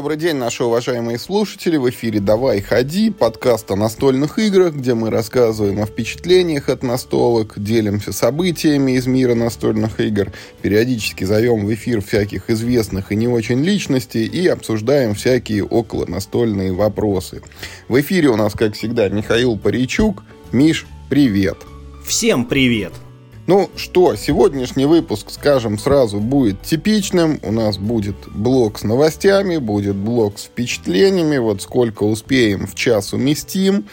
Добрый день, наши уважаемые слушатели. В эфире «Давай, ходи» подкаст о настольных играх, где мы рассказываем о впечатлениях от настолок, делимся событиями из мира настольных игр, периодически зовем в эфир всяких известных и не очень личностей и обсуждаем всякие около настольные вопросы. В эфире у нас, как всегда, Михаил Паричук. Миш, привет! Всем привет! Ну что, сегодняшний выпуск, скажем сразу, будет типичным. У нас будет блок с новостями, будет блок с впечатлениями. Вот сколько успеем в час уместим.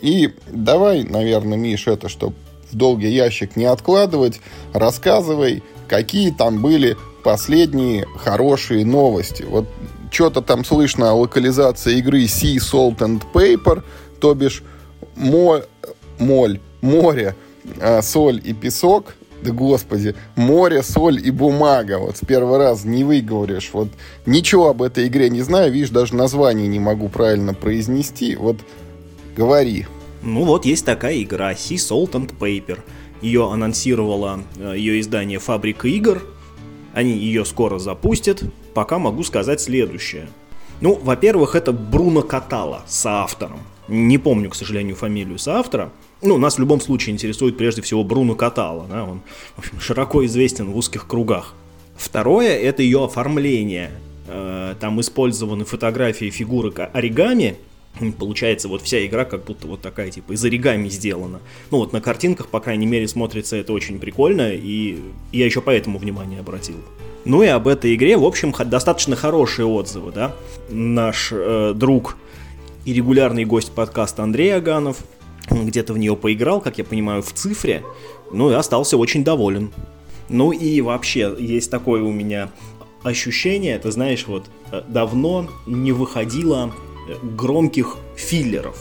И давай, наверное, Миш, это, чтобы в долгий ящик не откладывать, рассказывай, какие там были последние хорошие новости. Вот что-то там слышно о локализации игры Sea, Salt and Paper, то бишь моль, моль, море а, соль и песок, да господи, море, соль и бумага. Вот в первый раз не выговоришь. Вот ничего об этой игре не знаю. Видишь, даже название не могу правильно произнести. Вот говори. Ну вот есть такая игра Sea Salt and Paper. Ее анонсировала э, ее издание Фабрика игр. Они ее скоро запустят. Пока могу сказать следующее. Ну, во-первых, это Бруно Катала автором. Не помню, к сожалению, фамилию соавтора. Ну, нас в любом случае интересует прежде всего Бруно Катала. Да? Он в общем, широко известен в узких кругах. Второе – это ее оформление. Э, там использованы фотографии фигурок оригами, Получается, вот вся игра как будто вот такая, типа, из оригами сделана. Ну, вот на картинках, по крайней мере, смотрится это очень прикольно, и я еще поэтому внимание обратил. Ну и об этой игре, в общем, достаточно хорошие отзывы, да. Наш э, друг и регулярный гость подкаста Андрей Аганов где-то в нее поиграл, как я понимаю, в цифре, ну и остался очень доволен. Ну и вообще, есть такое у меня ощущение, ты знаешь, вот э, давно не выходило э, громких филлеров.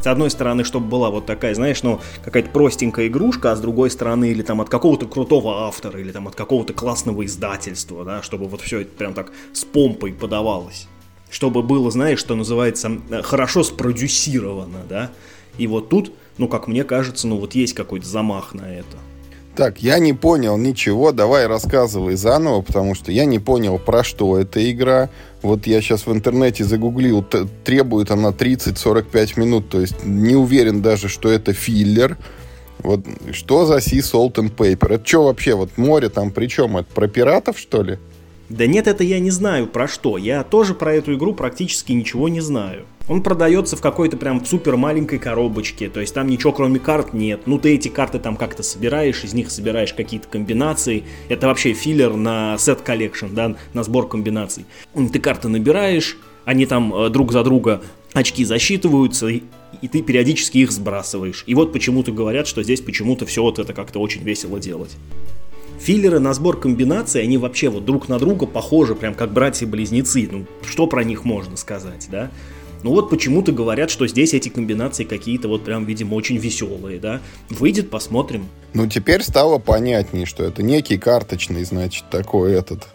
С одной стороны, чтобы была вот такая, знаешь, ну, какая-то простенькая игрушка, а с другой стороны, или там от какого-то крутого автора, или там от какого-то классного издательства, да, чтобы вот все это прям так с помпой подавалось. Чтобы было, знаешь, что называется, э, хорошо спродюсировано, да. И вот тут, ну, как мне кажется, ну, вот есть какой-то замах на это. Так, я не понял ничего, давай рассказывай заново, потому что я не понял, про что эта игра. Вот я сейчас в интернете загуглил, требует она 30-45 минут, то есть не уверен даже, что это филлер. Вот что за Sea Salt and Paper? Это что вообще, вот море там при чем? Это про пиратов, что ли? Да нет, это я не знаю про что. Я тоже про эту игру практически ничего не знаю. Он продается в какой-то прям супер маленькой коробочке, то есть там ничего кроме карт нет. Ну ты эти карты там как-то собираешь, из них собираешь какие-то комбинации. Это вообще филлер на set collection, да, на сбор комбинаций. Ты карты набираешь, они там э, друг за друга очки засчитываются, и, и ты периодически их сбрасываешь. И вот почему-то говорят, что здесь почему-то все вот это как-то очень весело делать. Филлеры на сбор комбинаций, они вообще вот друг на друга похожи, прям как братья-близнецы. Ну, что про них можно сказать, да? Ну вот почему-то говорят, что здесь эти комбинации какие-то вот прям, видимо, очень веселые, да. Выйдет, посмотрим. Ну теперь стало понятнее, что это некий карточный, значит, такой этот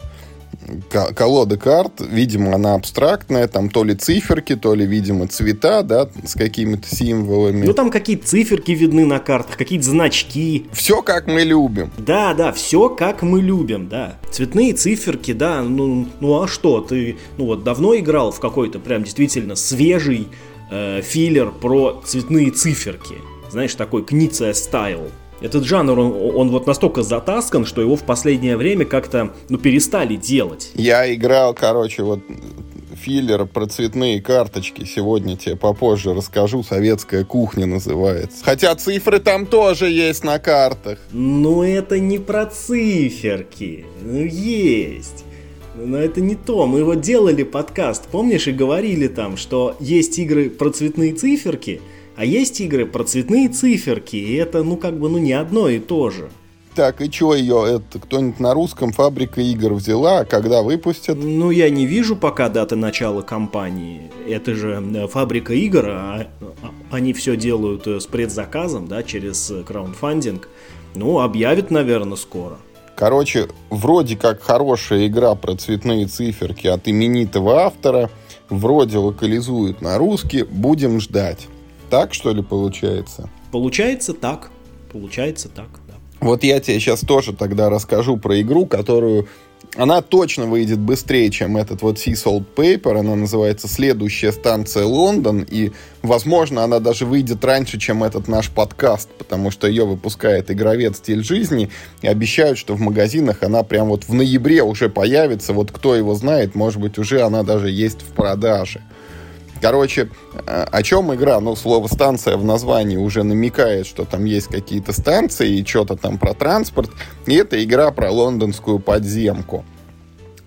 колода карт, видимо, она абстрактная, там то ли циферки, то ли, видимо, цвета, да, с какими-то символами. Ну, там какие-то циферки видны на картах, какие-то значки. Все как мы любим. Да, да, все как мы любим, да. Цветные циферки, да, ну, ну а что, ты, ну вот, давно играл в какой-то прям действительно свежий э, филлер про цветные циферки? Знаешь, такой Книция стайл. Этот жанр, он, он вот настолько затаскан, что его в последнее время как-то, ну, перестали делать. Я играл, короче, вот филлер про цветные карточки. Сегодня тебе попозже расскажу. Советская кухня называется. Хотя цифры там тоже есть на картах. Ну, это не про циферки. Ну, есть. Но это не то. Мы вот делали подкаст, помнишь, и говорили там, что есть игры про цветные циферки, а есть игры про цветные циферки, и это, ну, как бы, ну, не одно и то же. Так, и что ее, это кто-нибудь на русском фабрика игр взяла, а когда выпустят? Ну, я не вижу пока даты начала кампании. Это же фабрика игр, а, а они все делают э, с предзаказом, да, через э, краундфандинг. Ну, объявят, наверное, скоро. Короче, вроде как хорошая игра про цветные циферки от именитого автора, вроде локализуют на русский, будем ждать. Так, что ли, получается? Получается так. Получается так, да. Вот я тебе сейчас тоже тогда расскажу про игру, которую она точно выйдет быстрее, чем этот вот Sea Salt Paper. Она называется «Следующая станция Лондон». И, возможно, она даже выйдет раньше, чем этот наш подкаст, потому что ее выпускает игровед «Стиль жизни». И обещают, что в магазинах она прям вот в ноябре уже появится. Вот кто его знает, может быть, уже она даже есть в продаже. Короче, э, о чем игра? Ну, слово «станция» в названии уже намекает, что там есть какие-то станции и что-то там про транспорт. И это игра про лондонскую подземку.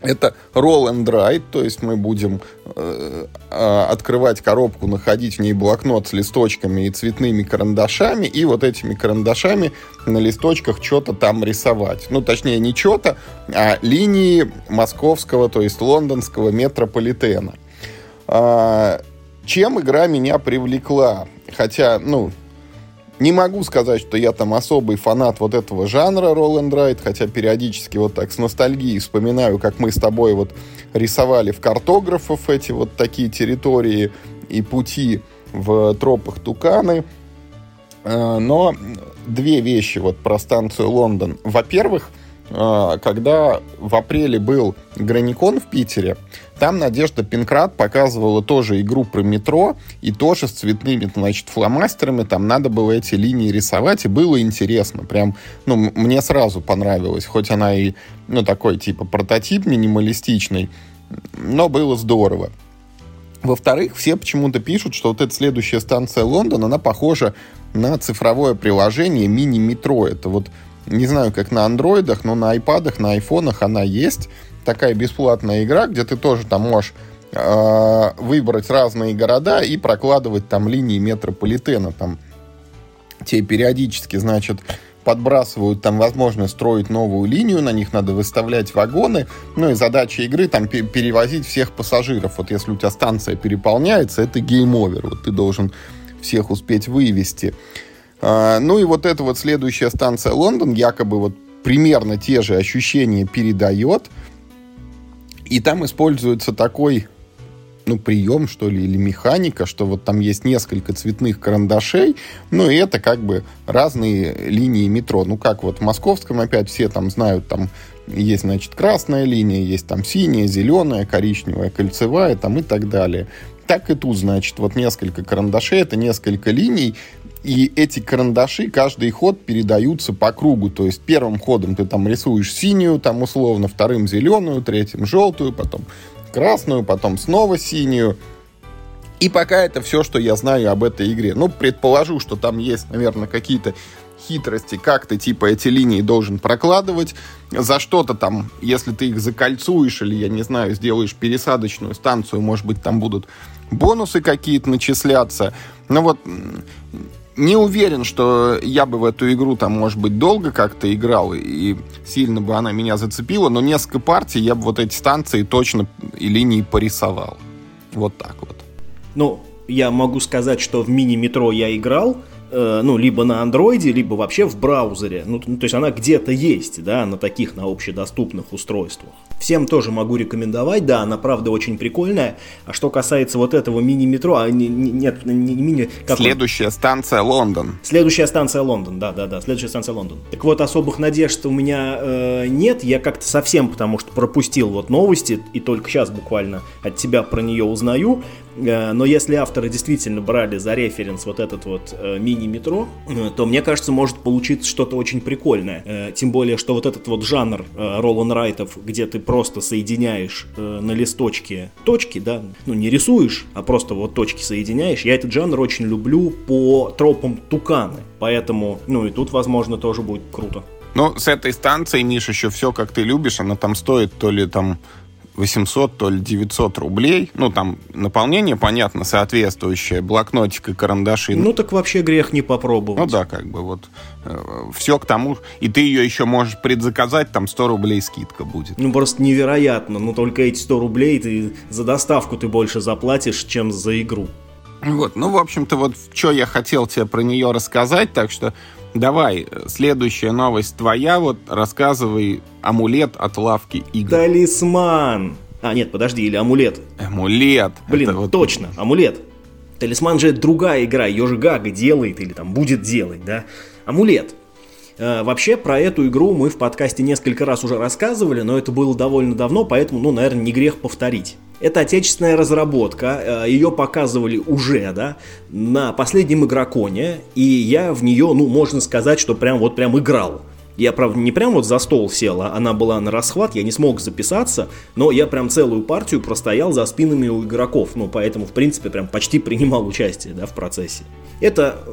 Это roll and write, то есть мы будем э, э, открывать коробку, находить в ней блокнот с листочками и цветными карандашами, и вот этими карандашами на листочках что-то там рисовать. Ну, точнее, не что-то, а линии московского, то есть лондонского метрополитена. А, чем игра меня привлекла? Хотя, ну, не могу сказать, что я там особый фанат вот этого жанра Roll and Ride, хотя периодически вот так с ностальгией вспоминаю, как мы с тобой вот рисовали в картографов эти вот такие территории и пути в тропах Туканы. А, но две вещи вот про станцию Лондон. Во-первых, когда в апреле был Граникон в Питере, там Надежда Пинкрат показывала тоже игру про метро, и тоже с цветными, значит, фломастерами, там надо было эти линии рисовать, и было интересно. Прям, ну, мне сразу понравилось, хоть она и, ну, такой, типа, прототип минималистичный, но было здорово. Во-вторых, все почему-то пишут, что вот эта следующая станция Лондон, она похожа на цифровое приложение мини-метро. Это вот, не знаю, как на андроидах, но на айпадах, на айфонах она есть такая бесплатная игра, где ты тоже там можешь э, выбрать разные города и прокладывать там линии метрополитена. Там тебе периодически, значит, подбрасывают там возможность строить новую линию, на них надо выставлять вагоны, ну и задача игры там перевозить всех пассажиров. Вот если у тебя станция переполняется, это game over, вот ты должен всех успеть вывезти. А, ну и вот эта вот следующая станция Лондон якобы вот примерно те же ощущения передает, и там используется такой ну, прием, что ли, или механика, что вот там есть несколько цветных карандашей, ну, и это как бы разные линии метро. Ну, как вот в московском опять все там знают, там есть, значит, красная линия, есть там синяя, зеленая, коричневая, кольцевая, там и так далее. Так и тут, значит, вот несколько карандашей, это несколько линий, и эти карандаши, каждый ход передаются по кругу. То есть первым ходом ты там рисуешь синюю, там условно, вторым зеленую, третьим желтую, потом красную, потом снова синюю. И пока это все, что я знаю об этой игре. Ну, предположу, что там есть, наверное, какие-то хитрости, как ты типа эти линии должен прокладывать, за что-то там, если ты их закольцуешь или, я не знаю, сделаешь пересадочную станцию, может быть, там будут бонусы какие-то начисляться. Но вот не уверен, что я бы в эту игру там, может быть, долго как-то играл и сильно бы она меня зацепила, но несколько партий я бы вот эти станции точно и линии порисовал. Вот так вот. Ну, я могу сказать, что в мини-метро я играл, ну, либо на андроиде, либо вообще в браузере. Ну, то есть она где-то есть, да, на таких, на общедоступных устройствах. Всем тоже могу рекомендовать, да, она правда очень прикольная. А что касается вот этого мини-метро, а не, не, нет, не, мини... Как Следующая он? станция Лондон. Следующая станция Лондон, да, да, да, следующая станция Лондон. Так вот, особых надежд у меня э, нет, я как-то совсем, потому что пропустил вот новости, и только сейчас буквально от тебя про нее узнаю. Э, но если авторы действительно брали за референс вот этот вот э, мини-метро, э, то мне кажется, может получиться что-то очень прикольное. Тем более, что вот этот вот жанр Ролан Райтов, где ты просто соединяешь на листочке точки, да, ну не рисуешь, а просто вот точки соединяешь. Я этот жанр очень люблю по тропам Туканы, поэтому, ну и тут, возможно, тоже будет круто. Ну, с этой станцией, Миш, еще все, как ты любишь, она там стоит то ли там 800, то ли 900 рублей. Ну, там наполнение, понятно, соответствующее, блокнотик и карандаши. Ну, так вообще грех не попробовать. Ну, да, как бы вот э, все к тому. И ты ее еще можешь предзаказать, там 100 рублей скидка будет. Ну, просто невероятно. Ну, только эти 100 рублей ты за доставку ты больше заплатишь, чем за игру. Вот, ну, в общем-то, вот что я хотел тебе про нее рассказать, так что Давай, следующая новость твоя, вот рассказывай амулет от лавки игр. Талисман! А, нет, подожди, или амулет. Амулет. Блин, вот... точно, амулет. Талисман же другая игра, ее же Гага делает или там будет делать, да? Амулет. Э, вообще, про эту игру мы в подкасте несколько раз уже рассказывали, но это было довольно давно, поэтому, ну, наверное, не грех повторить. Это отечественная разработка, э, ее показывали уже, да, на последнем игроконе, и я в нее, ну, можно сказать, что прям вот прям играл. Я, правда, не прям вот за стол сел, а она была на расхват, я не смог записаться, но я прям целую партию простоял за спинами у игроков, ну, поэтому, в принципе, прям почти принимал участие, да, в процессе. Это,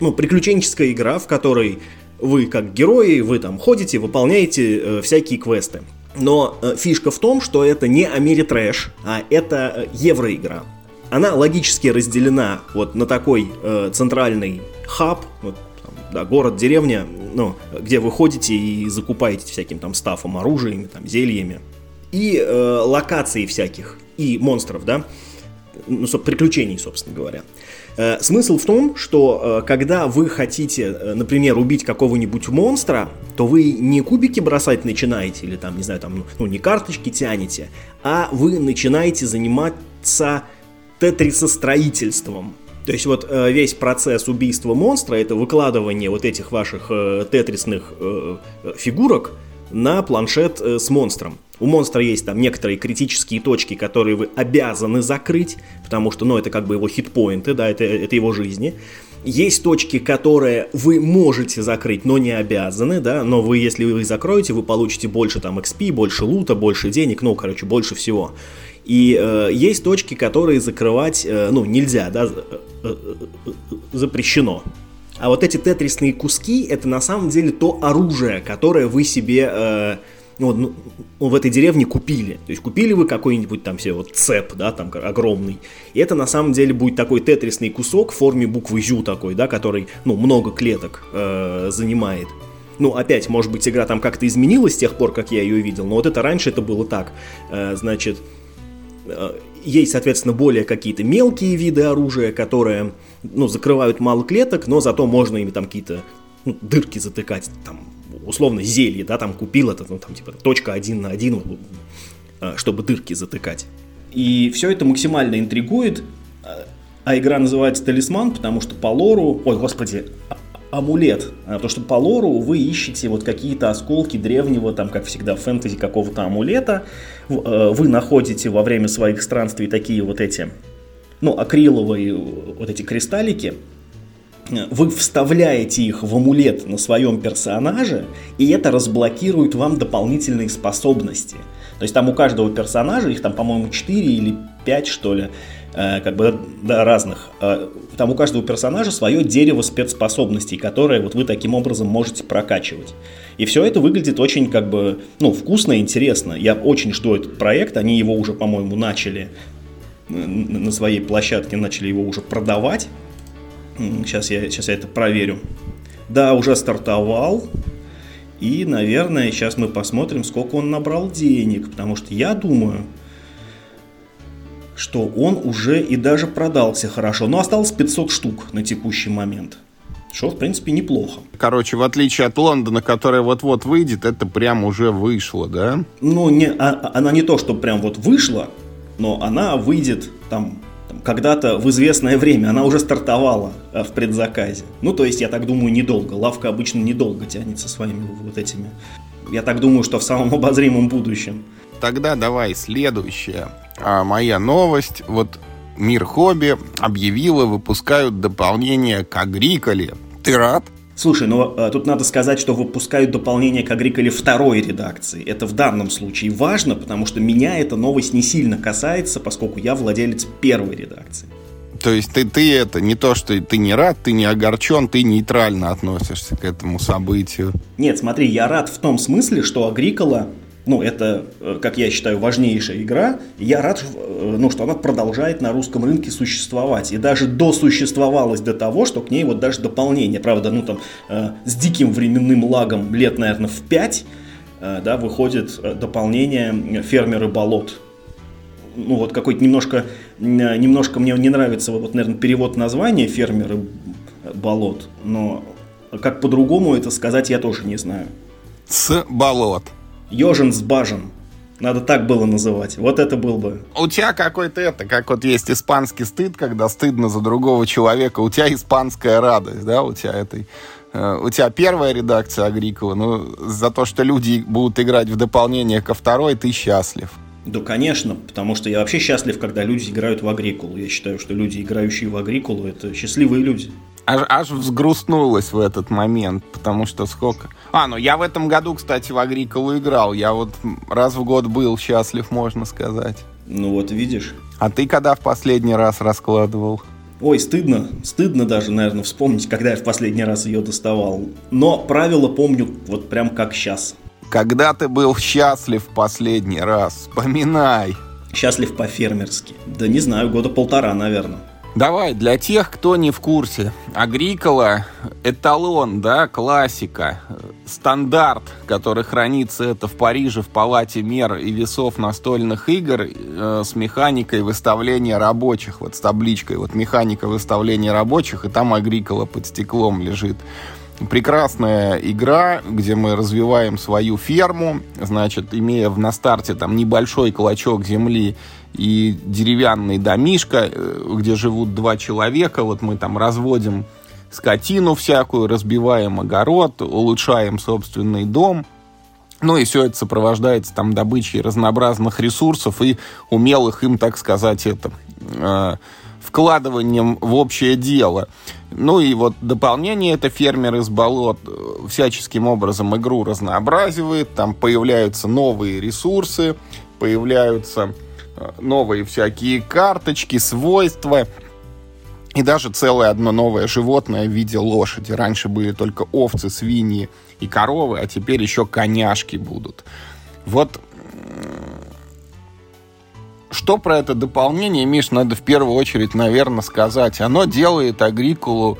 ну, приключенческая игра, в которой вы как герои, вы там ходите, выполняете э, всякие квесты. Но э, фишка в том, что это не Америтрэш, а это э, евроигра. Она логически разделена вот на такой э, центральный хаб, вот, там, да, город, деревня, ну, где вы ходите и закупаете всяким там стафом, оружием, там, зельями. И э, локаций всяких, и монстров, да, ну, приключений, собственно говоря. Смысл в том, что э, когда вы хотите, э, например, убить какого-нибудь монстра, то вы не кубики бросать начинаете, или там, не знаю, там, ну, не карточки тянете, а вы начинаете заниматься тетрисостроительством. То есть вот весь процесс убийства монстра это выкладывание вот этих ваших тетрисных фигурок на планшет с монстром. У монстра есть там некоторые критические точки, которые вы обязаны закрыть, потому что, ну, это как бы его хитпоинты, да, это, это его жизни. Есть точки, которые вы можете закрыть, но не обязаны, да, но вы, если вы их закроете, вы получите больше там XP, больше лута, больше денег, ну, короче, больше всего. И э, есть точки, которые закрывать, э, ну, нельзя, да, э, э, э, запрещено. А вот эти тетрисные куски, это на самом деле то оружие, которое вы себе... Э, ну, ну, в этой деревне купили. То есть купили вы какой-нибудь там все вот цеп, да, там огромный. И это на самом деле будет такой тетрисный кусок в форме буквы Зю такой, да, который, ну, много клеток э, занимает. Ну, опять, может быть, игра там как-то изменилась с тех пор, как я ее видел, но вот это раньше это было так. Э, значит, э, есть, соответственно, более какие-то мелкие виды оружия, которые, ну, закрывают мало клеток, но зато можно ими там какие-то ну, дырки затыкать, там, условно зелье, да, там купил это, ну, там, типа, точка один на один, э, чтобы дырки затыкать. И все это максимально интригует, э, а игра называется «Талисман», потому что по лору, ой, господи, а, амулет, а, потому что по лору вы ищете вот какие-то осколки древнего, там, как всегда, фэнтези какого-то амулета, э, вы находите во время своих странствий такие вот эти, ну, акриловые вот эти кристаллики, вы вставляете их в амулет на своем персонаже, и это разблокирует вам дополнительные способности. То есть там у каждого персонажа, их там, по-моему, 4 или 5, что ли, э, как бы да, разных. Э, там у каждого персонажа свое дерево спецспособностей, которое вот вы таким образом можете прокачивать. И все это выглядит очень как бы, ну, вкусно и интересно. Я очень жду этот проект, они его уже, по-моему, начали э, на своей площадке, начали его уже продавать. Сейчас я, сейчас я это проверю. Да, уже стартовал. И, наверное, сейчас мы посмотрим, сколько он набрал денег. Потому что я думаю, что он уже и даже продался хорошо. Но осталось 500 штук на текущий момент. Что, в принципе, неплохо. Короче, в отличие от Лондона, которая вот-вот выйдет, это прям уже вышло, да? Ну, не, а, она не то, что прям вот вышла, но она выйдет там когда-то в известное время, она уже стартовала э, в предзаказе. Ну, то есть, я так думаю, недолго. Лавка обычно недолго тянется своими вот этими. Я так думаю, что в самом обозримом будущем. Тогда давай следующая а, моя новость. Вот Мир Хобби объявила, выпускают дополнение к Агриколе. Ты рад? Слушай, ну э, тут надо сказать, что выпускают дополнение к Агриколе второй редакции. Это в данном случае важно, потому что меня эта новость не сильно касается, поскольку я владелец первой редакции. То есть ты, ты это, не то, что ты не рад, ты не огорчен, ты нейтрально относишься к этому событию. Нет, смотри, я рад в том смысле, что Агрикола ну, это, э, как я считаю, важнейшая игра. я рад, э, ну, что она продолжает на русском рынке существовать. И даже досуществовалась до того, что к ней вот даже дополнение, правда, ну, там, э, с диким временным лагом лет, наверное, в 5, э, да, выходит э, дополнение «Фермеры болот». Ну, вот какой-то немножко, немножко мне не нравится, вот, наверное, перевод названия «Фермеры болот», но как по-другому это сказать я тоже не знаю. С болот. Ежин с бажен. Надо так было называть. Вот это был бы. У тебя какой-то это, как вот есть испанский стыд, когда стыдно за другого человека. У тебя испанская радость, да, у тебя этой э, у тебя первая редакция Агрикола, ну, за то, что люди будут играть в дополнение ко второй, ты счастлив. Да, конечно, потому что я вообще счастлив, когда люди играют в Агрикулу. Я считаю, что люди, играющие в Агрикулу, это счастливые люди. Аж, аж взгрустнулось в этот момент, потому что сколько... А, ну я в этом году, кстати, в Агриколу играл. Я вот раз в год был счастлив, можно сказать. Ну вот, видишь. А ты когда в последний раз раскладывал? Ой, стыдно. Стыдно даже, наверное, вспомнить, когда я в последний раз ее доставал. Но правила помню вот прям как сейчас. Когда ты был счастлив в последний раз? Вспоминай. Счастлив по-фермерски. Да не знаю, года полтора, наверное. Давай, для тех, кто не в курсе. Агрикола – эталон, да, классика, стандарт, который хранится это в Париже в палате мер и весов настольных игр э, с механикой выставления рабочих, вот с табличкой, вот механика выставления рабочих, и там Агрикола под стеклом лежит. Прекрасная игра, где мы развиваем свою ферму, значит, имея на старте там небольшой клочок земли и деревянный домишка, э, где живут два человека. Вот мы там разводим скотину всякую, разбиваем огород, улучшаем собственный дом. Ну и все это сопровождается там добычей разнообразных ресурсов и умелых им, так сказать, это э, вкладыванием в общее дело. Ну и вот дополнение это фермер из болот э, всяческим образом игру разнообразивает, там появляются новые ресурсы, появляются новые всякие карточки, свойства. И даже целое одно новое животное в виде лошади. Раньше были только овцы, свиньи и коровы, а теперь еще коняшки будут. Вот что про это дополнение, Миш, надо в первую очередь, наверное, сказать. Оно делает Агрикулу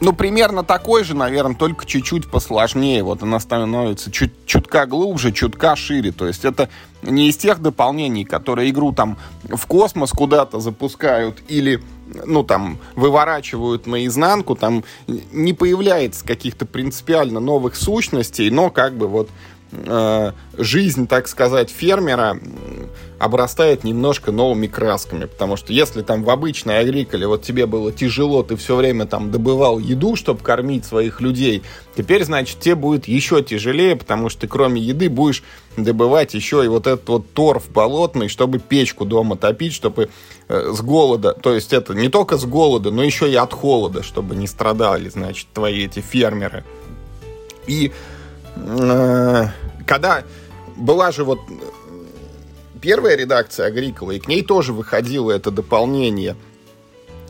ну, примерно такой же, наверное, только чуть-чуть посложнее. Вот она становится чуть, чутка глубже, чутка шире. То есть это не из тех дополнений, которые игру там в космос куда-то запускают или ну, там, выворачивают наизнанку, там не появляется каких-то принципиально новых сущностей, но как бы вот э, жизнь, так сказать, фермера обрастает немножко новыми красками, потому что если там в обычной агриколе вот тебе было тяжело, ты все время там добывал еду, чтобы кормить своих людей, теперь, значит, тебе будет еще тяжелее, потому что ты кроме еды будешь добывать еще и вот этот вот торф болотный, чтобы печку дома топить, чтобы э, с голода, то есть это не только с голода, но еще и от холода, чтобы не страдали, значит, твои эти фермеры. И э, когда была же вот первая редакция Агрикола, и к ней тоже выходило это дополнение.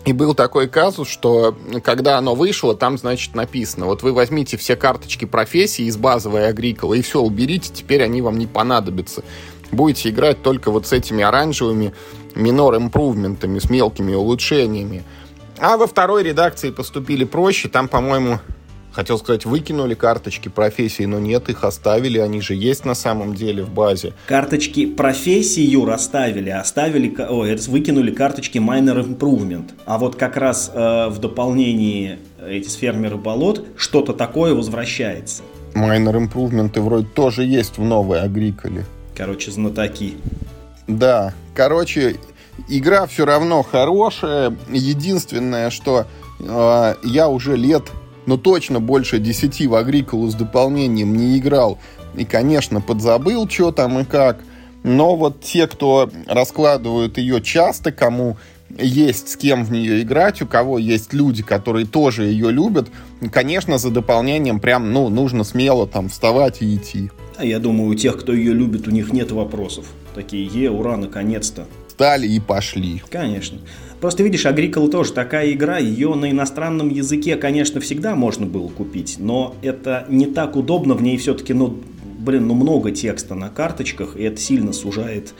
И был такой казус, что когда оно вышло, там, значит, написано, вот вы возьмите все карточки профессии из базовой Агрикола и все уберите, теперь они вам не понадобятся. Будете играть только вот с этими оранжевыми минор импрувментами, с мелкими улучшениями. А во второй редакции поступили проще, там, по-моему, Хотел сказать, выкинули карточки профессии, но нет, их оставили, они же есть на самом деле в базе. Карточки профессии, Юр, оставили, оставили, ой, выкинули карточки Minor Improvement. А вот как раз э, в дополнении эти фермеры болот что-то такое возвращается. Minor Improvement вроде тоже есть в новой Агриколе. Короче, знатоки. Да, короче, игра все равно хорошая. Единственное, что э, я уже лет но точно больше 10 в Агриколу с дополнением не играл. И, конечно, подзабыл, что там и как. Но вот те, кто раскладывают ее часто, кому есть с кем в нее играть, у кого есть люди, которые тоже ее любят, конечно, за дополнением прям, ну, нужно смело там вставать и идти. А я думаю, у тех, кто ее любит, у них нет вопросов. Такие, е, ура, наконец-то. Стали и пошли. Конечно. Просто видишь, Agricola тоже такая игра, ее на иностранном языке, конечно, всегда можно было купить, но это не так удобно, в ней все-таки, ну, блин, ну много текста на карточках, и это сильно сужает,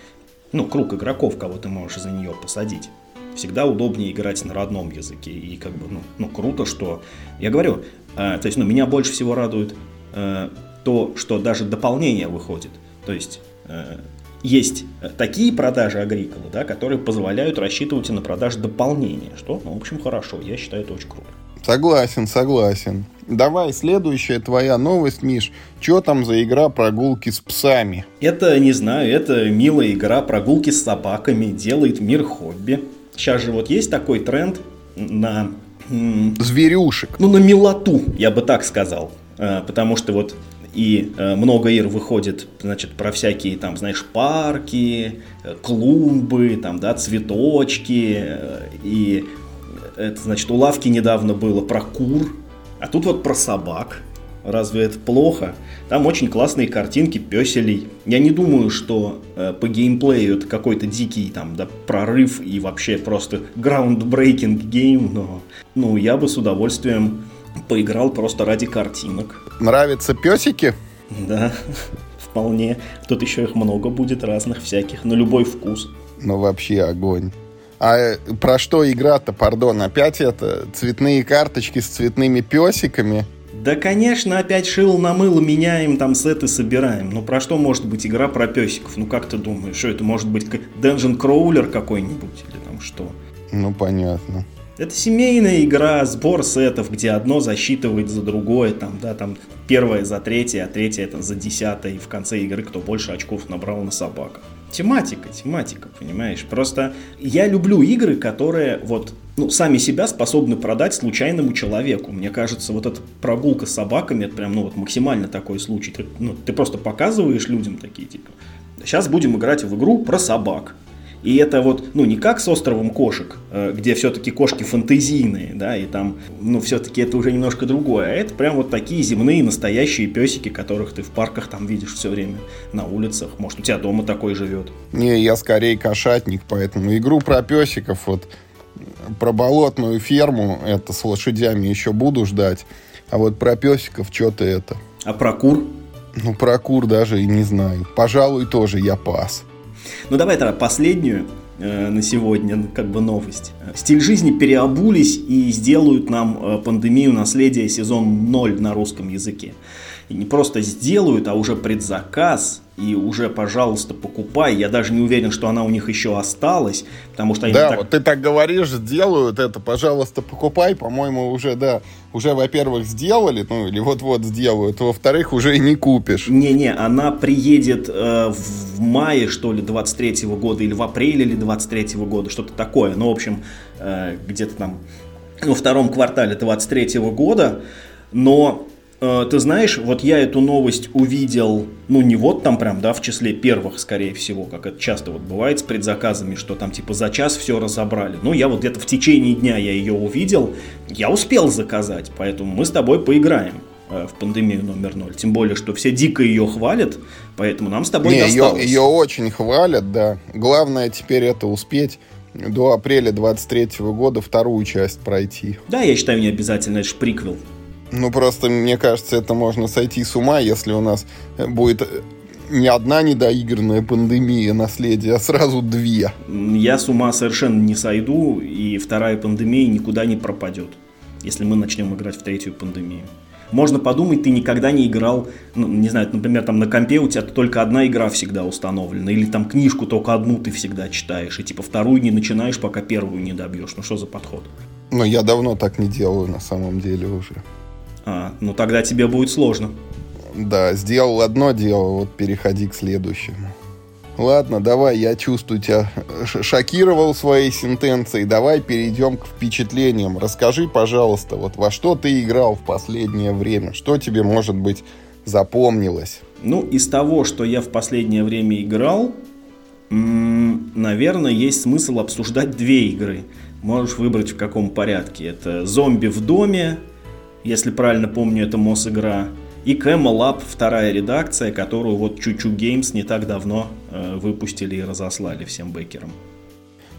ну, круг игроков, кого ты можешь за нее посадить. Всегда удобнее играть на родном языке, и как бы, ну, ну круто, что... Я говорю, э, то есть, ну, меня больше всего радует э, то, что даже дополнение выходит. То есть, э, есть э, такие продажи Агриколы, да, которые позволяют рассчитывать и на продажи дополнения, что, ну, в общем, хорошо. Я считаю, это очень круто. Согласен, согласен. Давай, следующая твоя новость, Миш. Что там за игра прогулки с псами? Это, не знаю, это милая игра прогулки с собаками, делает мир хобби. Сейчас же вот есть такой тренд на зверюшек. Ну, на милоту, я бы так сказал. Э, потому что вот и э, много ир выходит, значит, про всякие там, знаешь, парки, э, клумбы, там, да, цветочки, и это, значит, у лавки недавно было про кур, а тут вот про собак. Разве это плохо? Там очень классные картинки песелей. Я не думаю, что э, по геймплею это какой-то дикий там, да, прорыв и вообще просто groundbreaking гейм, но ну, я бы с удовольствием поиграл просто ради картинок. Нравятся песики? Да, вполне. Тут еще их много будет разных всяких, на любой вкус. Ну, вообще огонь. А э, про что игра-то, пардон, опять это цветные карточки с цветными песиками? Да, конечно, опять шил на мыло меняем, там сеты собираем. Ну, про что может быть игра про песиков? Ну, как ты думаешь, что это может быть Dungeon Crawler какой-нибудь или там что? Ну, понятно. Это семейная игра, сбор сетов, где одно засчитывает за другое, там, да, там первое за третье, а третье это за десятое, и в конце игры кто больше очков набрал на собаках. Тематика, тематика, понимаешь? Просто я люблю игры, которые вот ну, сами себя способны продать случайному человеку. Мне кажется, вот эта прогулка с собаками, это прям, ну, вот максимально такой случай. Ты, ну, ты просто показываешь людям такие, типа, сейчас будем играть в игру про собак. И это вот, ну, не как с островом кошек, э, где все-таки кошки фантазийные, да, и там, ну, все-таки это уже немножко другое. А это прям вот такие земные настоящие песики, которых ты в парках там видишь все время, на улицах. Может, у тебя дома такой живет. Не, я скорее кошатник, поэтому игру про песиков, вот, про болотную ферму, это с лошадями еще буду ждать. А вот про песиков что-то это. А про кур? Ну, про кур даже и не знаю. Пожалуй, тоже я пас. Ну давай тогда последнюю э, на сегодня как бы новость. Стиль жизни переобулись и сделают нам э, пандемию наследия сезон 0 на русском языке. И не просто сделают, а уже предзаказ и уже, пожалуйста, покупай. Я даже не уверен, что она у них еще осталась, потому что они Да, так... вот ты так говоришь, сделают это, пожалуйста, покупай. По-моему, уже, да, уже, во-первых, сделали, ну, или вот-вот сделают. Во-вторых, уже и не купишь. Не-не, она приедет э, в мае, что ли, 23-го года, или в апреле или 23-го года, что-то такое. Ну, в общем, э, где-то там во втором квартале 23-го года. Но ты знаешь, вот я эту новость увидел, ну не вот там прям, да, в числе первых, скорее всего, как это часто вот бывает с предзаказами, что там типа за час все разобрали. Ну я вот где-то в течение дня я ее увидел, я успел заказать, поэтому мы с тобой поиграем э, в пандемию номер ноль. Тем более, что все дико ее хвалят, поэтому нам с тобой Не, досталось. Ее, ее очень хвалят, да. Главное теперь это успеть до апреля 23 года вторую часть пройти. Да, я считаю, не обязательно, это же приквел. Ну, просто, мне кажется, это можно сойти с ума, если у нас будет не одна недоигранная пандемия наследия, а сразу две. Я с ума совершенно не сойду, и вторая пандемия никуда не пропадет, если мы начнем играть в третью пандемию. Можно подумать, ты никогда не играл, ну, не знаю, например, там на компе у тебя только одна игра всегда установлена, или там книжку только одну ты всегда читаешь, и типа вторую не начинаешь, пока первую не добьешь. Ну что за подход? Ну, я давно так не делаю на самом деле уже. А, ну тогда тебе будет сложно. Да, сделал одно дело, вот переходи к следующему. Ладно, давай, я чувствую тебя шокировал своей сентенцией. Давай перейдем к впечатлениям. Расскажи, пожалуйста, вот во что ты играл в последнее время? Что тебе, может быть, запомнилось? Ну, из того, что я в последнее время играл, наверное, есть смысл обсуждать две игры. Можешь выбрать в каком порядке. Это «Зомби в доме», если правильно помню, это МОС-игра. И Lab, вторая редакция, которую вот Чучу Games не так давно э, выпустили и разослали всем бекерам.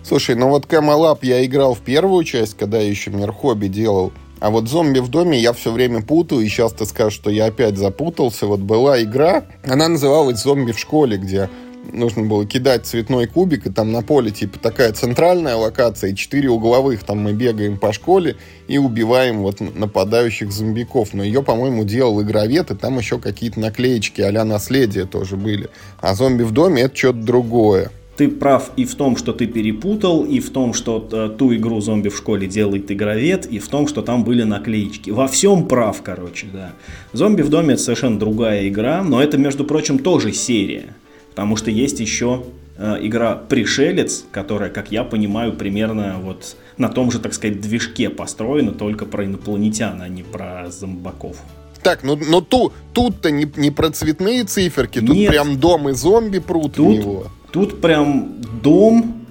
Слушай, ну вот Lab я играл в первую часть, когда я еще Мир Хобби делал. А вот зомби в доме я все время путаю, и сейчас ты скажешь, что я опять запутался. Вот была игра, она называлась «Зомби в школе», где нужно было кидать цветной кубик, и там на поле типа такая центральная локация, и четыре угловых, там мы бегаем по школе и убиваем вот нападающих зомбиков. Но ее, по-моему, делал игровед, и там еще какие-то наклеечки а наследие тоже были. А зомби в доме это что-то другое. Ты прав и в том, что ты перепутал, и в том, что э, ту игру зомби в школе делает игровед, и в том, что там были наклеечки. Во всем прав, короче, да. Зомби в доме это совершенно другая игра, но это, между прочим, тоже серия. Потому что есть еще э, игра «Пришелец», которая, как я понимаю, примерно вот на том же, так сказать, движке построена, только про инопланетян, а не про зомбаков. Так, ну, но ту, тут-то не, не про цветные циферки, тут Нет. прям дом и зомби прут в Тут, него. тут прям дом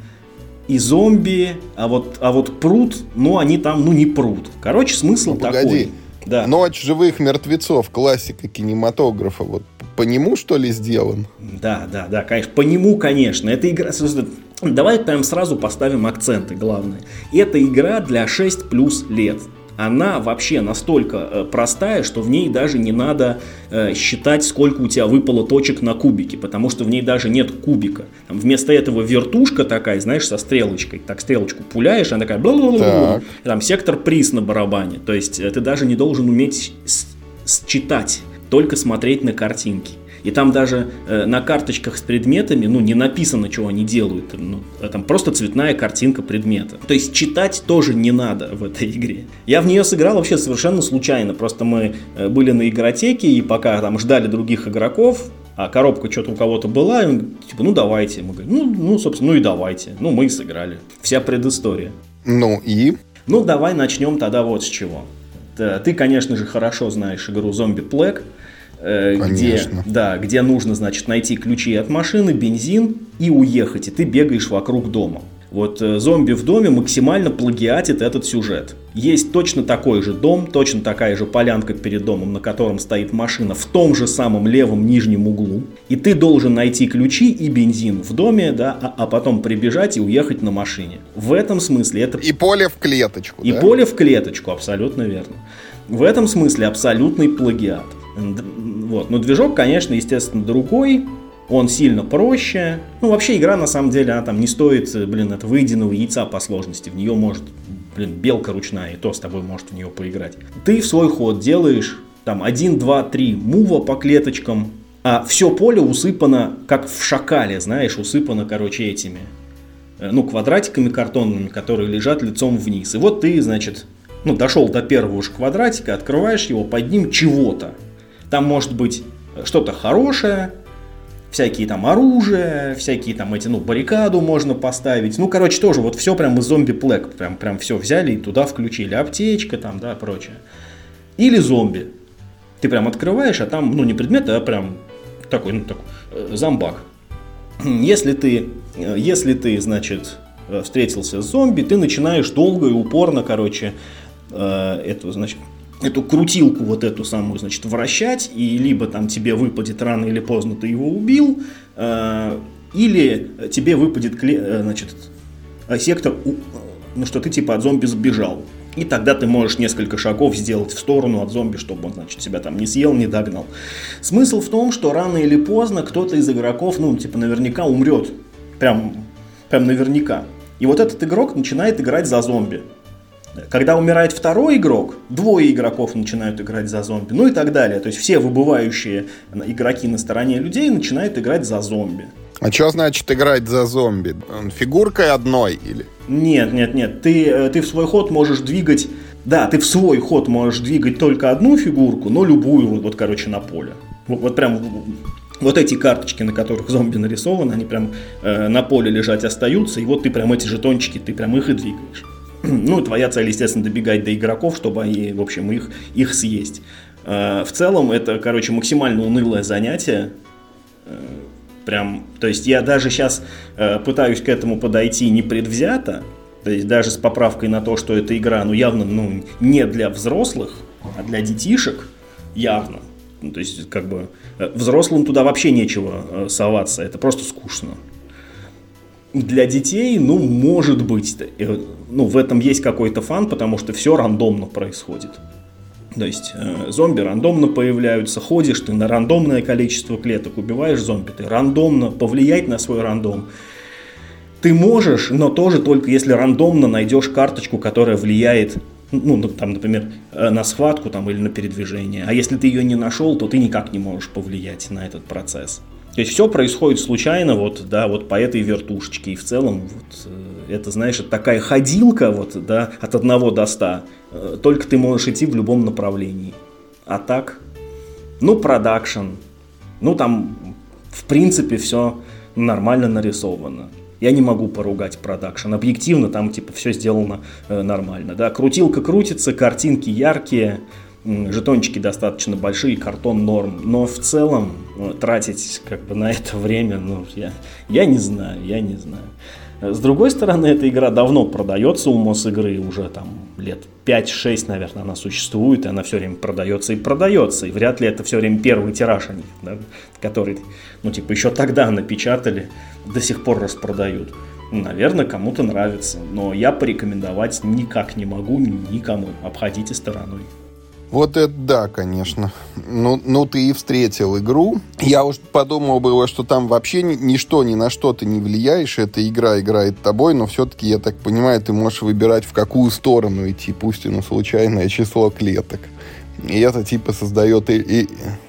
и зомби, а вот, а вот пруд, ну они там, ну не пруд. Короче, смысл Ну, такой. погоди. Да. Ночь живых мертвецов, классика кинематографа, вот по нему что ли сделан? Да, да, да, конечно. По нему, конечно. Это игра... Давай прям сразу поставим акценты, главное. Это игра для 6 плюс лет. Она вообще настолько э, простая, что в ней даже не надо э, считать, сколько у тебя выпало точек на кубике, потому что в ней даже нет кубика. Там вместо этого вертушка такая, знаешь, со стрелочкой. Так стрелочку пуляешь, она такая... Так. Там сектор приз на барабане. То есть э, ты даже не должен уметь считать, только смотреть на картинки. И там даже э, на карточках с предметами, ну, не написано, что они делают. Ну, а там просто цветная картинка предмета. То есть читать тоже не надо в этой игре. Я в нее сыграл вообще совершенно случайно. Просто мы э, были на игротеке, и пока там ждали других игроков, а коробка что-то у кого-то была, и он, типа, ну давайте. Мы говорим, ну, ну, собственно, ну и давайте. Ну, мы и сыграли. Вся предыстория. Ну и? Ну, давай начнем тогда вот с чего. Ты, конечно же, хорошо знаешь игру Zombie Plague, э, где, да, где нужно, значит, найти ключи от машины, бензин и уехать, и ты бегаешь вокруг дома. Вот э, зомби в доме максимально плагиатит этот сюжет. Есть точно такой же дом, точно такая же полянка перед домом, на котором стоит машина в том же самом левом нижнем углу. И ты должен найти ключи и бензин в доме, да, а, а потом прибежать и уехать на машине. В этом смысле это И поле в клеточку, и да? поле в клеточку, абсолютно верно. В этом смысле абсолютный плагиат. Вот. Но движок, конечно, естественно, другой. Он сильно проще. Ну, вообще игра, на самом деле, она там не стоит, э, блин, это выеденного яйца по сложности. В нее может, блин, белка ручная, и то с тобой может в нее поиграть. Ты в свой ход делаешь там 1, 2, 3 мува по клеточкам, а все поле усыпано, как в шакале, знаешь, усыпано, короче, этими э, ну, квадратиками картонными, которые лежат лицом вниз. И вот ты, значит, ну, дошел до первого уж квадратика, открываешь его, под ним чего-то. Там может быть э, что-то хорошее, всякие там оружия, всякие там эти, ну, баррикаду можно поставить. Ну, короче, тоже вот все прям из зомби плек, прям, прям все взяли и туда включили. Аптечка там, да, прочее. Или зомби. Ты прям открываешь, а там, ну, не предмет, а прям такой, ну, такой, э, зомбак. Если ты, э, если ты, значит, э, встретился с зомби, ты начинаешь долго и упорно, короче, э, эту, значит, эту крутилку вот эту самую, значит, вращать, и либо там тебе выпадет рано или поздно ты его убил, э, или тебе выпадет, кле- э, значит, э, сектор, э, ну что ты типа от зомби сбежал. И тогда ты можешь несколько шагов сделать в сторону от зомби, чтобы он, значит, тебя там не съел, не догнал. Смысл в том, что рано или поздно кто-то из игроков, ну, типа, наверняка умрет. Прям, прям наверняка. И вот этот игрок начинает играть за зомби. Когда умирает второй игрок, двое игроков начинают играть за зомби, ну и так далее. То есть все выбывающие игроки на стороне людей начинают играть за зомби. А что значит играть за зомби? Фигуркой одной или? Нет, нет, нет. Ты, э, ты в свой ход можешь двигать... Да, ты в свой ход можешь двигать только одну фигурку, но любую, вот, вот короче, на поле. Вот, вот прям вот эти карточки, на которых зомби нарисованы, они прям э, на поле лежать остаются, и вот ты прям эти жетончики, ты прям их и двигаешь. Ну, твоя цель, естественно, добегать до игроков, чтобы они, в общем, их, их съесть. Э, в целом, это, короче, максимально унылое занятие. Э, Прям, то есть я даже сейчас э, пытаюсь к этому подойти непредвзято, то есть даже с поправкой на то, что эта игра, ну, явно, ну, не для взрослых, а для детишек, явно. Ну, то есть, как бы, взрослым туда вообще нечего соваться, это просто скучно. Для детей, ну, может быть, ну, в этом есть какой-то фан, потому что все рандомно происходит. То есть э, зомби рандомно появляются, ходишь ты на рандомное количество клеток, убиваешь зомби, ты рандомно повлиять на свой рандом. Ты можешь, но тоже только если рандомно найдешь карточку, которая влияет, ну, ну, там, например, э, на схватку там, или на передвижение. А если ты ее не нашел, то ты никак не можешь повлиять на этот процесс. То есть все происходит случайно, вот, да, вот по этой вертушечке. И в целом, вот, э, это, знаешь, такая ходилка, вот, да, от 1 до 100. Э, Только ты можешь идти в любом направлении. А так, ну, продакшн, ну, там, в принципе, все нормально нарисовано. Я не могу поругать продакшн. Объективно там типа все сделано э, нормально. Да? Крутилка крутится, картинки яркие, жетончики достаточно большие, картон норм. Но в целом э, тратить как бы на это время, ну, я, я не знаю, я не знаю. С другой стороны, эта игра давно продается у Мосигры, уже там лет 5-6, наверное, она существует, и она все время продается и продается. И вряд ли это все время первый тираж о них, да, который, ну, типа, еще тогда напечатали, до сих пор распродают. Наверное, кому-то нравится, но я порекомендовать никак не могу никому. Обходите стороной. Вот это да, конечно. Ну, ну ты и встретил игру. Я уж подумал было, что там вообще ни, ничто ни на что ты не влияешь. Эта игра играет тобой, но все-таки, я так понимаю, ты можешь выбирать, в какую сторону идти, пусть и на случайное число клеток. И это типа создает... И...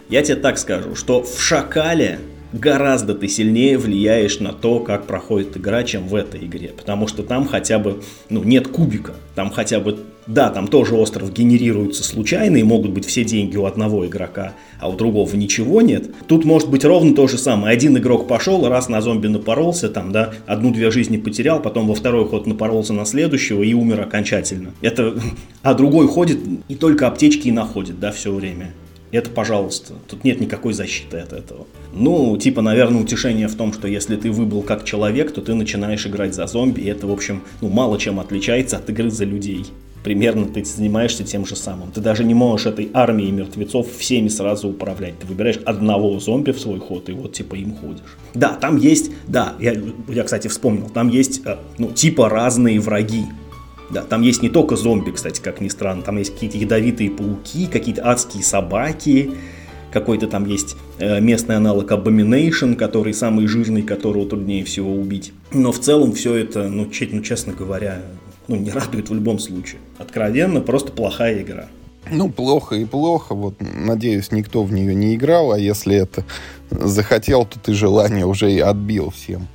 Я тебе так скажу, что в «Шакале» гораздо ты сильнее влияешь на то, как проходит игра, чем в этой игре. Потому что там хотя бы, ну, нет кубика. Там хотя бы, да, там тоже остров генерируется случайно, и могут быть все деньги у одного игрока, а у другого ничего нет. Тут может быть ровно то же самое. Один игрок пошел, раз на зомби напоролся, там, да, одну-две жизни потерял, потом во второй ход напоролся на следующего и умер окончательно. Это, а другой ходит и только аптечки и находит, да, все время. Это, пожалуйста, тут нет никакой защиты от этого. Ну, типа, наверное, утешение в том, что если ты выбыл как человек, то ты начинаешь играть за зомби, и это, в общем, ну, мало чем отличается от игры за людей. Примерно ты занимаешься тем же самым. Ты даже не можешь этой армией мертвецов всеми сразу управлять. Ты выбираешь одного зомби в свой ход, и вот, типа, им ходишь. Да, там есть, да, я, я кстати, вспомнил, там есть, э, ну, типа, разные враги. Да, там есть не только зомби, кстати, как ни странно, там есть какие-то ядовитые пауки, какие-то адские собаки, какой-то там есть э, местный аналог Abomination, который самый жирный, которого труднее всего убить. Но в целом все это, ну, ну, честно говоря, ну, не радует в любом случае. Откровенно, просто плохая игра. Ну, плохо и плохо. Вот, надеюсь, никто в нее не играл, а если это захотел, то ты желание уже и отбил всем.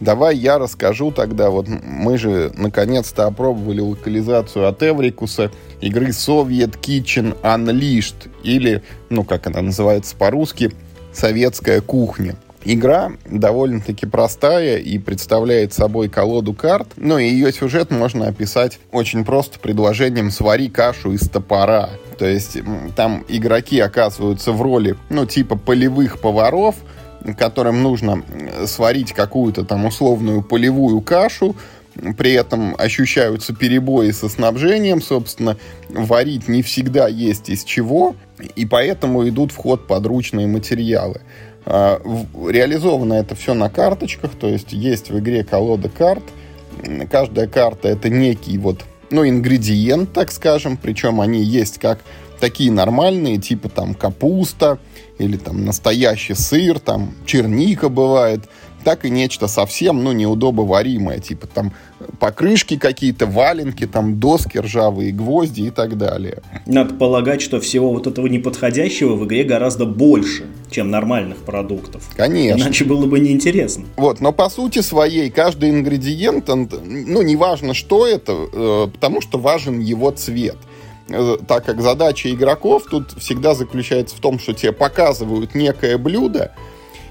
Давай я расскажу тогда. Вот мы же наконец-то опробовали локализацию от Эврикуса игры Soviet Kitchen Unleashed. Или, ну, как она называется по-русски, советская кухня. Игра довольно-таки простая и представляет собой колоду карт, но ее сюжет можно описать очень просто предложением «свари кашу из топора». То есть там игроки оказываются в роли, ну, типа полевых поваров – которым нужно сварить какую-то там условную полевую кашу, при этом ощущаются перебои со снабжением, собственно, варить не всегда есть из чего, и поэтому идут в ход подручные материалы. А, реализовано это все на карточках, то есть есть в игре колода карт. Каждая карта это некий вот, ну, ингредиент, так скажем, причем они есть как такие нормальные, типа там капуста, или там настоящий сыр, там черника бывает, так и нечто совсем, ну, неудобоваримое, типа там покрышки какие-то, валенки, там доски ржавые, гвозди и так далее. Надо полагать, что всего вот этого неподходящего в игре гораздо больше, чем нормальных продуктов. Конечно. Иначе было бы неинтересно. Вот, но по сути своей каждый ингредиент, он, ну, неважно, что это, э, потому что важен его цвет. Э, так как задача игроков тут всегда заключается в том, что тебе показывают некое блюдо,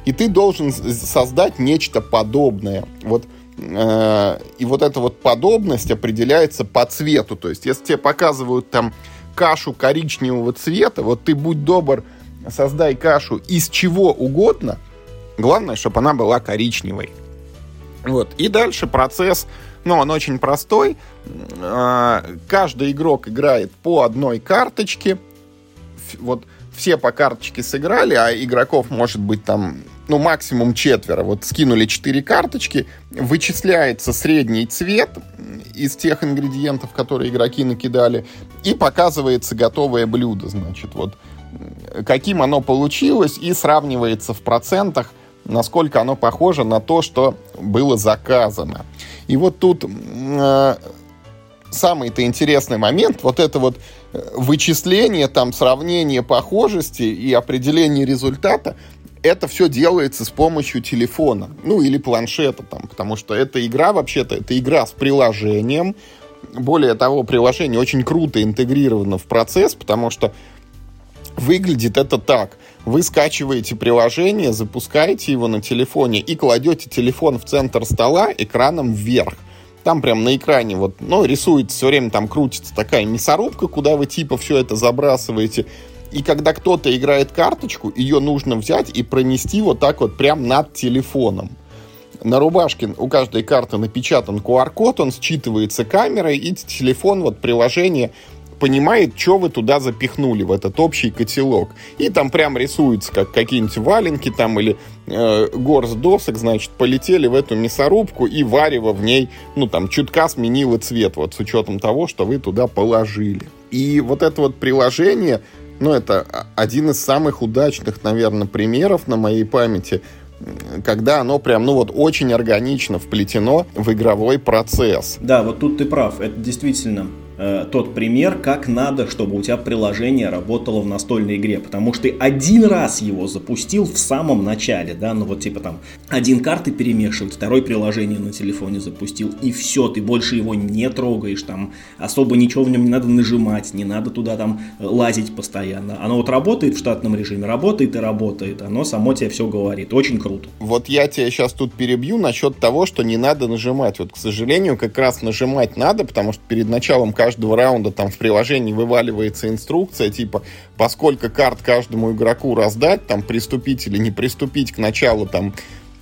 и ты должен создать нечто подобное. Вот э, и вот эта вот подобность определяется по цвету. То есть, если тебе показывают там кашу коричневого цвета, вот ты будь добр, создай кашу из чего угодно. Главное, чтобы она была коричневой. Вот. И дальше процесс но он очень простой. А, каждый игрок играет по одной карточке. Вот все по карточке сыграли, а игроков может быть там, ну, максимум четверо. Вот скинули четыре карточки, вычисляется средний цвет из тех ингредиентов, которые игроки накидали, и показывается готовое блюдо, значит, вот каким оно получилось, и сравнивается в процентах, насколько оно похоже на то, что было заказано. И вот тут э, самый-то интересный момент, вот это вот э, вычисление, там, сравнение похожести и определение результата, это все делается с помощью телефона, ну или планшета там, потому что эта игра вообще-то, это игра с приложением. Более того, приложение очень круто интегрировано в процесс, потому что Выглядит это так. Вы скачиваете приложение, запускаете его на телефоне и кладете телефон в центр стола экраном вверх. Там прям на экране вот, ну, рисуется все время, там крутится такая мясорубка, куда вы типа все это забрасываете. И когда кто-то играет карточку, ее нужно взять и пронести вот так вот прям над телефоном. На рубашке у каждой карты напечатан QR-код, он считывается камерой, и телефон, вот приложение понимает, что вы туда запихнули, в этот общий котелок. И там прям рисуется, как какие-нибудь валенки там или э, горсть досок, значит, полетели в эту мясорубку, и варево в ней, ну, там, чутка сменило цвет, вот с учетом того, что вы туда положили. И вот это вот приложение, ну, это один из самых удачных, наверное, примеров на моей памяти, когда оно прям, ну вот, очень органично вплетено в игровой процесс. Да, вот тут ты прав, это действительно Э, тот пример, как надо, чтобы у тебя приложение работало в настольной игре. Потому что ты один раз его запустил в самом начале, да, ну вот типа там один карты перемешивать, второй приложение на телефоне запустил, и все, ты больше его не трогаешь, там особо ничего в нем не надо нажимать, не надо туда там лазить постоянно. Оно вот работает в штатном режиме, работает и работает, оно само тебе все говорит. Очень круто. Вот я тебя сейчас тут перебью насчет того, что не надо нажимать. Вот, к сожалению, как раз нажимать надо, потому что перед началом каждого раунда там в приложении вываливается инструкция, типа, поскольку карт каждому игроку раздать, там, приступить или не приступить к началу, там,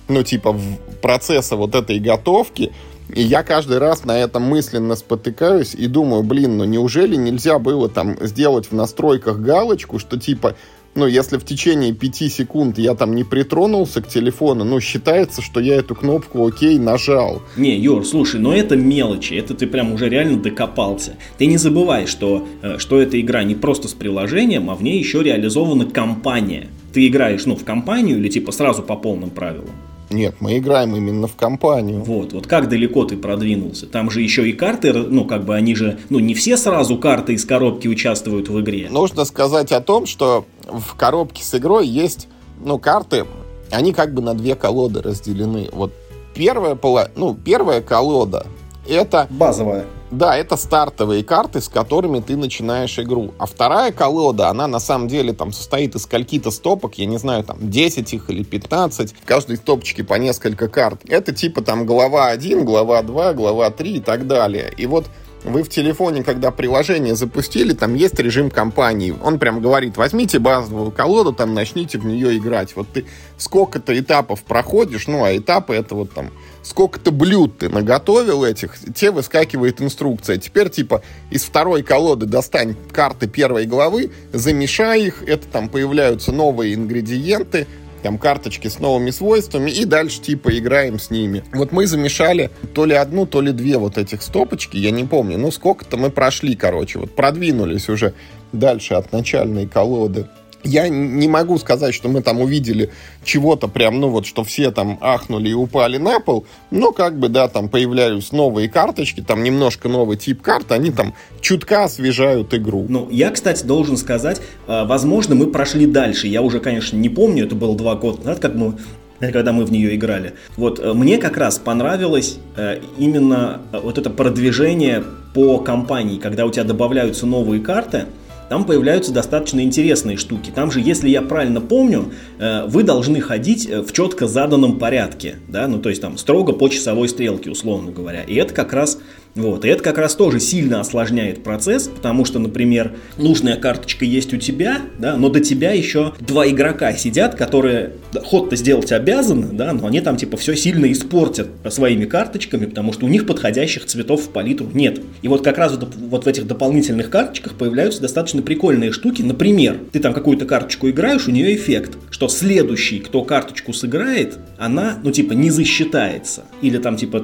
ну, типа, процесса вот этой готовки, и я каждый раз на этом мысленно спотыкаюсь и думаю, блин, ну неужели нельзя было там сделать в настройках галочку, что типа ну, если в течение пяти секунд я там не притронулся к телефону, ну, считается, что я эту кнопку «Ок» нажал. Не, Юр, слушай, но это мелочи, это ты прям уже реально докопался. Ты не забывай, что, э, что эта игра не просто с приложением, а в ней еще реализована компания. Ты играешь, ну, в компанию или типа сразу по полным правилам? Нет, мы играем именно в компанию. Вот, вот как далеко ты продвинулся? Там же еще и карты, ну, как бы они же, ну, не все сразу карты из коробки участвуют в игре. Нужно сказать о том, что в коробке с игрой есть, ну, карты, они как бы на две колоды разделены. Вот первая, пола... ну, первая колода это... Базовая. Да, это стартовые карты, с которыми ты начинаешь игру. А вторая колода, она на самом деле там состоит из скольки-то стопок, я не знаю, там 10 их или 15. В каждой стопочке по несколько карт. Это типа там глава 1, глава 2, глава 3 и так далее. И вот вы в телефоне, когда приложение запустили, там есть режим компании. Он прям говорит, возьмите базовую колоду, там начните в нее играть. Вот ты сколько-то этапов проходишь, ну, а этапы это вот там сколько-то блюд ты наготовил этих, те выскакивает инструкция. Теперь, типа, из второй колоды достань карты первой главы, замешай их, это там появляются новые ингредиенты, там карточки с новыми свойствами, и дальше типа играем с ними. Вот мы замешали то ли одну, то ли две вот этих стопочки, я не помню, ну сколько-то мы прошли, короче, вот продвинулись уже дальше от начальной колоды. Я не могу сказать, что мы там увидели чего-то прям, ну вот, что все там ахнули и упали на пол, но как бы, да, там появлялись новые карточки, там немножко новый тип карт, они там чутка освежают игру. Ну, я, кстати, должен сказать, э, возможно, мы прошли дальше. Я уже, конечно, не помню, это было два года назад, как мы когда мы в нее играли. Вот э, мне как раз понравилось э, именно вот это продвижение по компании, когда у тебя добавляются новые карты, там появляются достаточно интересные штуки. Там же, если я правильно помню, э, вы должны ходить э, в четко заданном порядке, да, ну то есть там строго по часовой стрелке, условно говоря. И это как раз вот, и это как раз тоже сильно осложняет процесс, потому что, например, нужная карточка есть у тебя, да, но до тебя еще два игрока сидят, которые ход-то сделать обязаны, да, но они там типа все сильно испортят своими карточками, потому что у них подходящих цветов в палитру нет. И вот как раз вот, вот в этих дополнительных карточках появляются достаточно прикольные штуки. Например, ты там какую-то карточку играешь, у нее эффект, что следующий, кто карточку сыграет, она, ну типа, не засчитается. Или там типа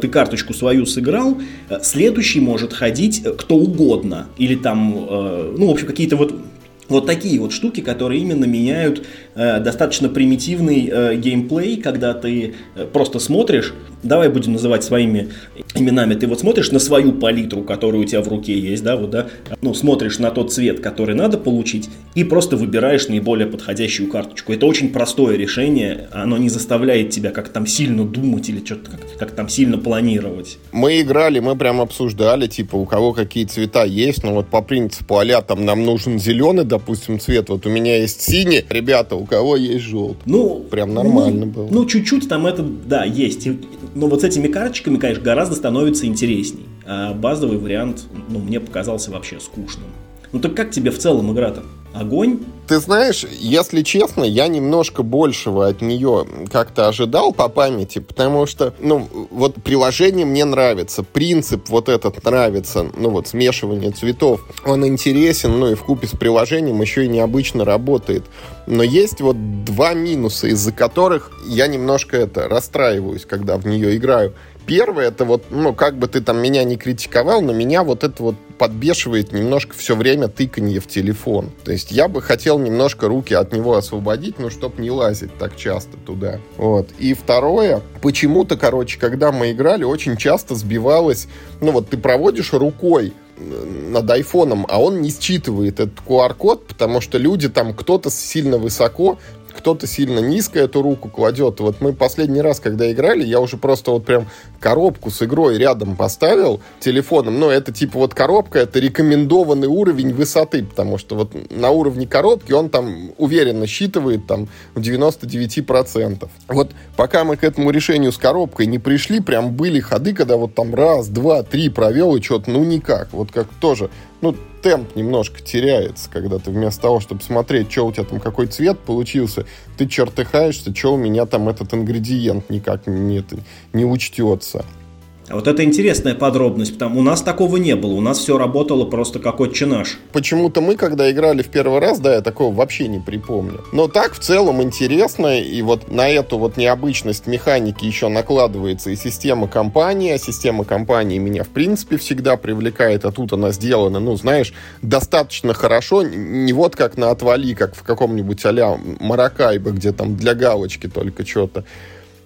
ты карточку свою сыграл, следующий может ходить э, кто угодно. Или там, э, ну, в общем, какие-то вот вот такие вот штуки, которые именно меняют э, достаточно примитивный э, геймплей, когда ты э, просто смотришь, давай будем называть своими именами, ты вот смотришь на свою палитру, которая у тебя в руке есть, да, вот, да, ну, смотришь на тот цвет, который надо получить, и просто выбираешь наиболее подходящую карточку. Это очень простое решение, оно не заставляет тебя как там сильно думать или что-то как, как там сильно планировать. Мы играли, мы прям обсуждали, типа, у кого какие цвета есть, но вот по принципу а там нам нужен зеленый, допустим, цвет. Вот у меня есть синий, ребята, у кого есть желтый. Ну, прям нормально ну, было. Ну, чуть-чуть там это, да, есть. Но вот с этими карточками, конечно, гораздо становится интересней. А базовый вариант, ну, мне показался вообще скучным. Ну так как тебе в целом игра-то? Огонь? Ты знаешь, если честно, я немножко большего от нее как-то ожидал по памяти, потому что, ну, вот приложение мне нравится, принцип вот этот нравится, ну, вот смешивание цветов, он интересен, ну, и в купе с приложением еще и необычно работает. Но есть вот два минуса, из-за которых я немножко это расстраиваюсь, когда в нее играю. Первое, это вот, ну, как бы ты там меня не критиковал, но меня вот это вот подбешивает немножко все время тыканье в телефон. То есть я бы хотел немножко руки от него освободить, но чтобы не лазить так часто туда. Вот. И второе, почему-то, короче, когда мы играли, очень часто сбивалось, ну вот ты проводишь рукой над айфоном, а он не считывает этот QR-код, потому что люди там, кто-то сильно высоко, кто-то сильно низко эту руку кладет. Вот мы последний раз, когда играли, я уже просто вот прям коробку с игрой рядом поставил телефоном. Но это типа вот коробка, это рекомендованный уровень высоты, потому что вот на уровне коробки он там уверенно считывает там в 99%. Вот пока мы к этому решению с коробкой не пришли, прям были ходы, когда вот там раз, два, три провел и что-то, ну никак. Вот как тоже ну, темп немножко теряется, когда ты вместо того, чтобы смотреть, что у тебя там, какой цвет получился, ты чертыхаешься, что у меня там этот ингредиент никак не, не учтется. Вот это интересная подробность, потому у нас такого не было, у нас все работало просто как отче наш. Почему-то мы, когда играли в первый раз, да, я такого вообще не припомню. Но так в целом интересно, и вот на эту вот необычность механики еще накладывается и система компании, а система компании меня в принципе всегда привлекает, а тут она сделана, ну, знаешь, достаточно хорошо, не вот как на отвали, как в каком-нибудь а-ля Маракайбе, где там для галочки только что-то,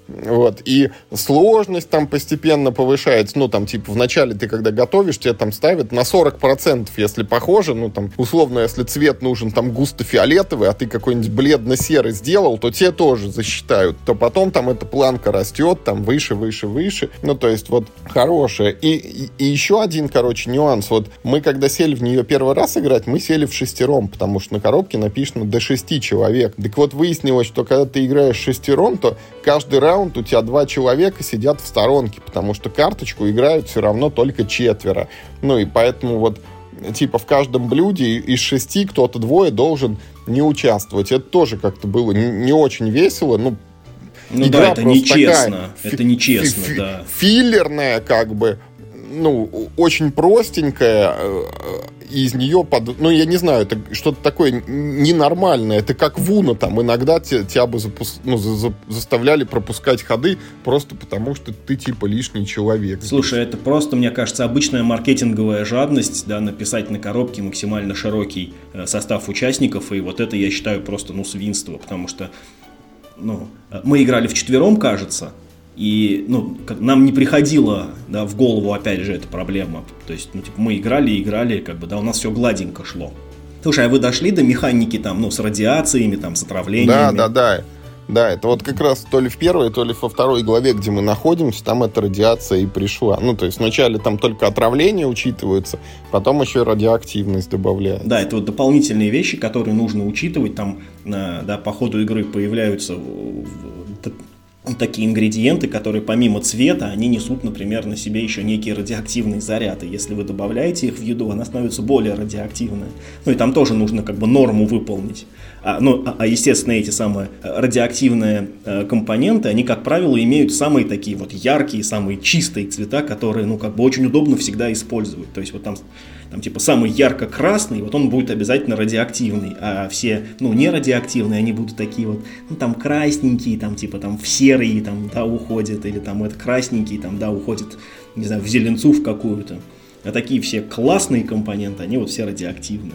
вот. И сложность там постепенно повышается. Ну, там, типа, вначале ты, когда готовишь, тебе там ставят на 40%, если похоже. Ну, там, условно, если цвет нужен там густо-фиолетовый, а ты какой-нибудь бледно-серый сделал, то тебе тоже засчитают. То потом там эта планка растет, там, выше, выше, выше. Ну, то есть, вот, хорошая. И, и, и еще один, короче, нюанс. Вот мы, когда сели в нее первый раз играть, мы сели в шестером, потому что на коробке написано до шести человек. Так вот, выяснилось, что когда ты играешь шестером, то каждый раунд у тебя два человека сидят в сторонке, потому что карточку играют все равно только четверо. Ну и поэтому вот типа в каждом блюде из шести кто-то двое должен не участвовать. Это тоже как-то было не, не очень весело. Ну, ну Игра да, это нечестно. Такая, это нечестно, фи- да. Филлерная, как бы, ну, очень простенькая, э, из нее под... Ну, я не знаю, это что-то такое ненормальное. Это как Вуна там. Иногда тебя, тебя бы запус... ну, за, за, заставляли пропускать ходы просто потому, что ты типа лишний человек. Слушай, это просто, мне кажется, обычная маркетинговая жадность, да, написать на коробке максимально широкий э, состав участников, и вот это я считаю просто, ну, свинство, потому что, ну, э, мы играли в четвером, кажется, и ну, как, нам не приходило да, в голову, опять же, эта проблема. То есть, ну, типа, мы играли, играли, как бы, да, у нас все гладенько шло. Слушай, а вы дошли до механики там, ну, с радиациями, там, с отравлениями? Да, да, да. Да, это вот как раз то ли в первой, то ли во второй главе, где мы находимся, там эта радиация и пришла. Ну, то есть вначале там только отравление учитывается, потом еще радиоактивность добавляется. Да, это вот дополнительные вещи, которые нужно учитывать. Там, да, по ходу игры появляются такие ингредиенты, которые помимо цвета, они несут, например, на себе еще некие радиоактивные заряды. Если вы добавляете их в еду, она становится более радиоактивная. Ну и там тоже нужно как бы норму выполнить. А, ну, а, а естественно, эти самые радиоактивные э, компоненты, они, как правило, имеют самые такие вот яркие, самые чистые цвета, которые, ну, как бы очень удобно всегда использовать. То есть вот там там типа самый ярко-красный, вот он будет обязательно радиоактивный, а все, ну, не радиоактивные, они будут такие вот, ну, там красненькие, там типа там в серые, там, да, уходят, или там это красненькие, там, да, уходят, не знаю, в зеленцу в какую-то. А такие все классные компоненты, они вот все радиоактивные.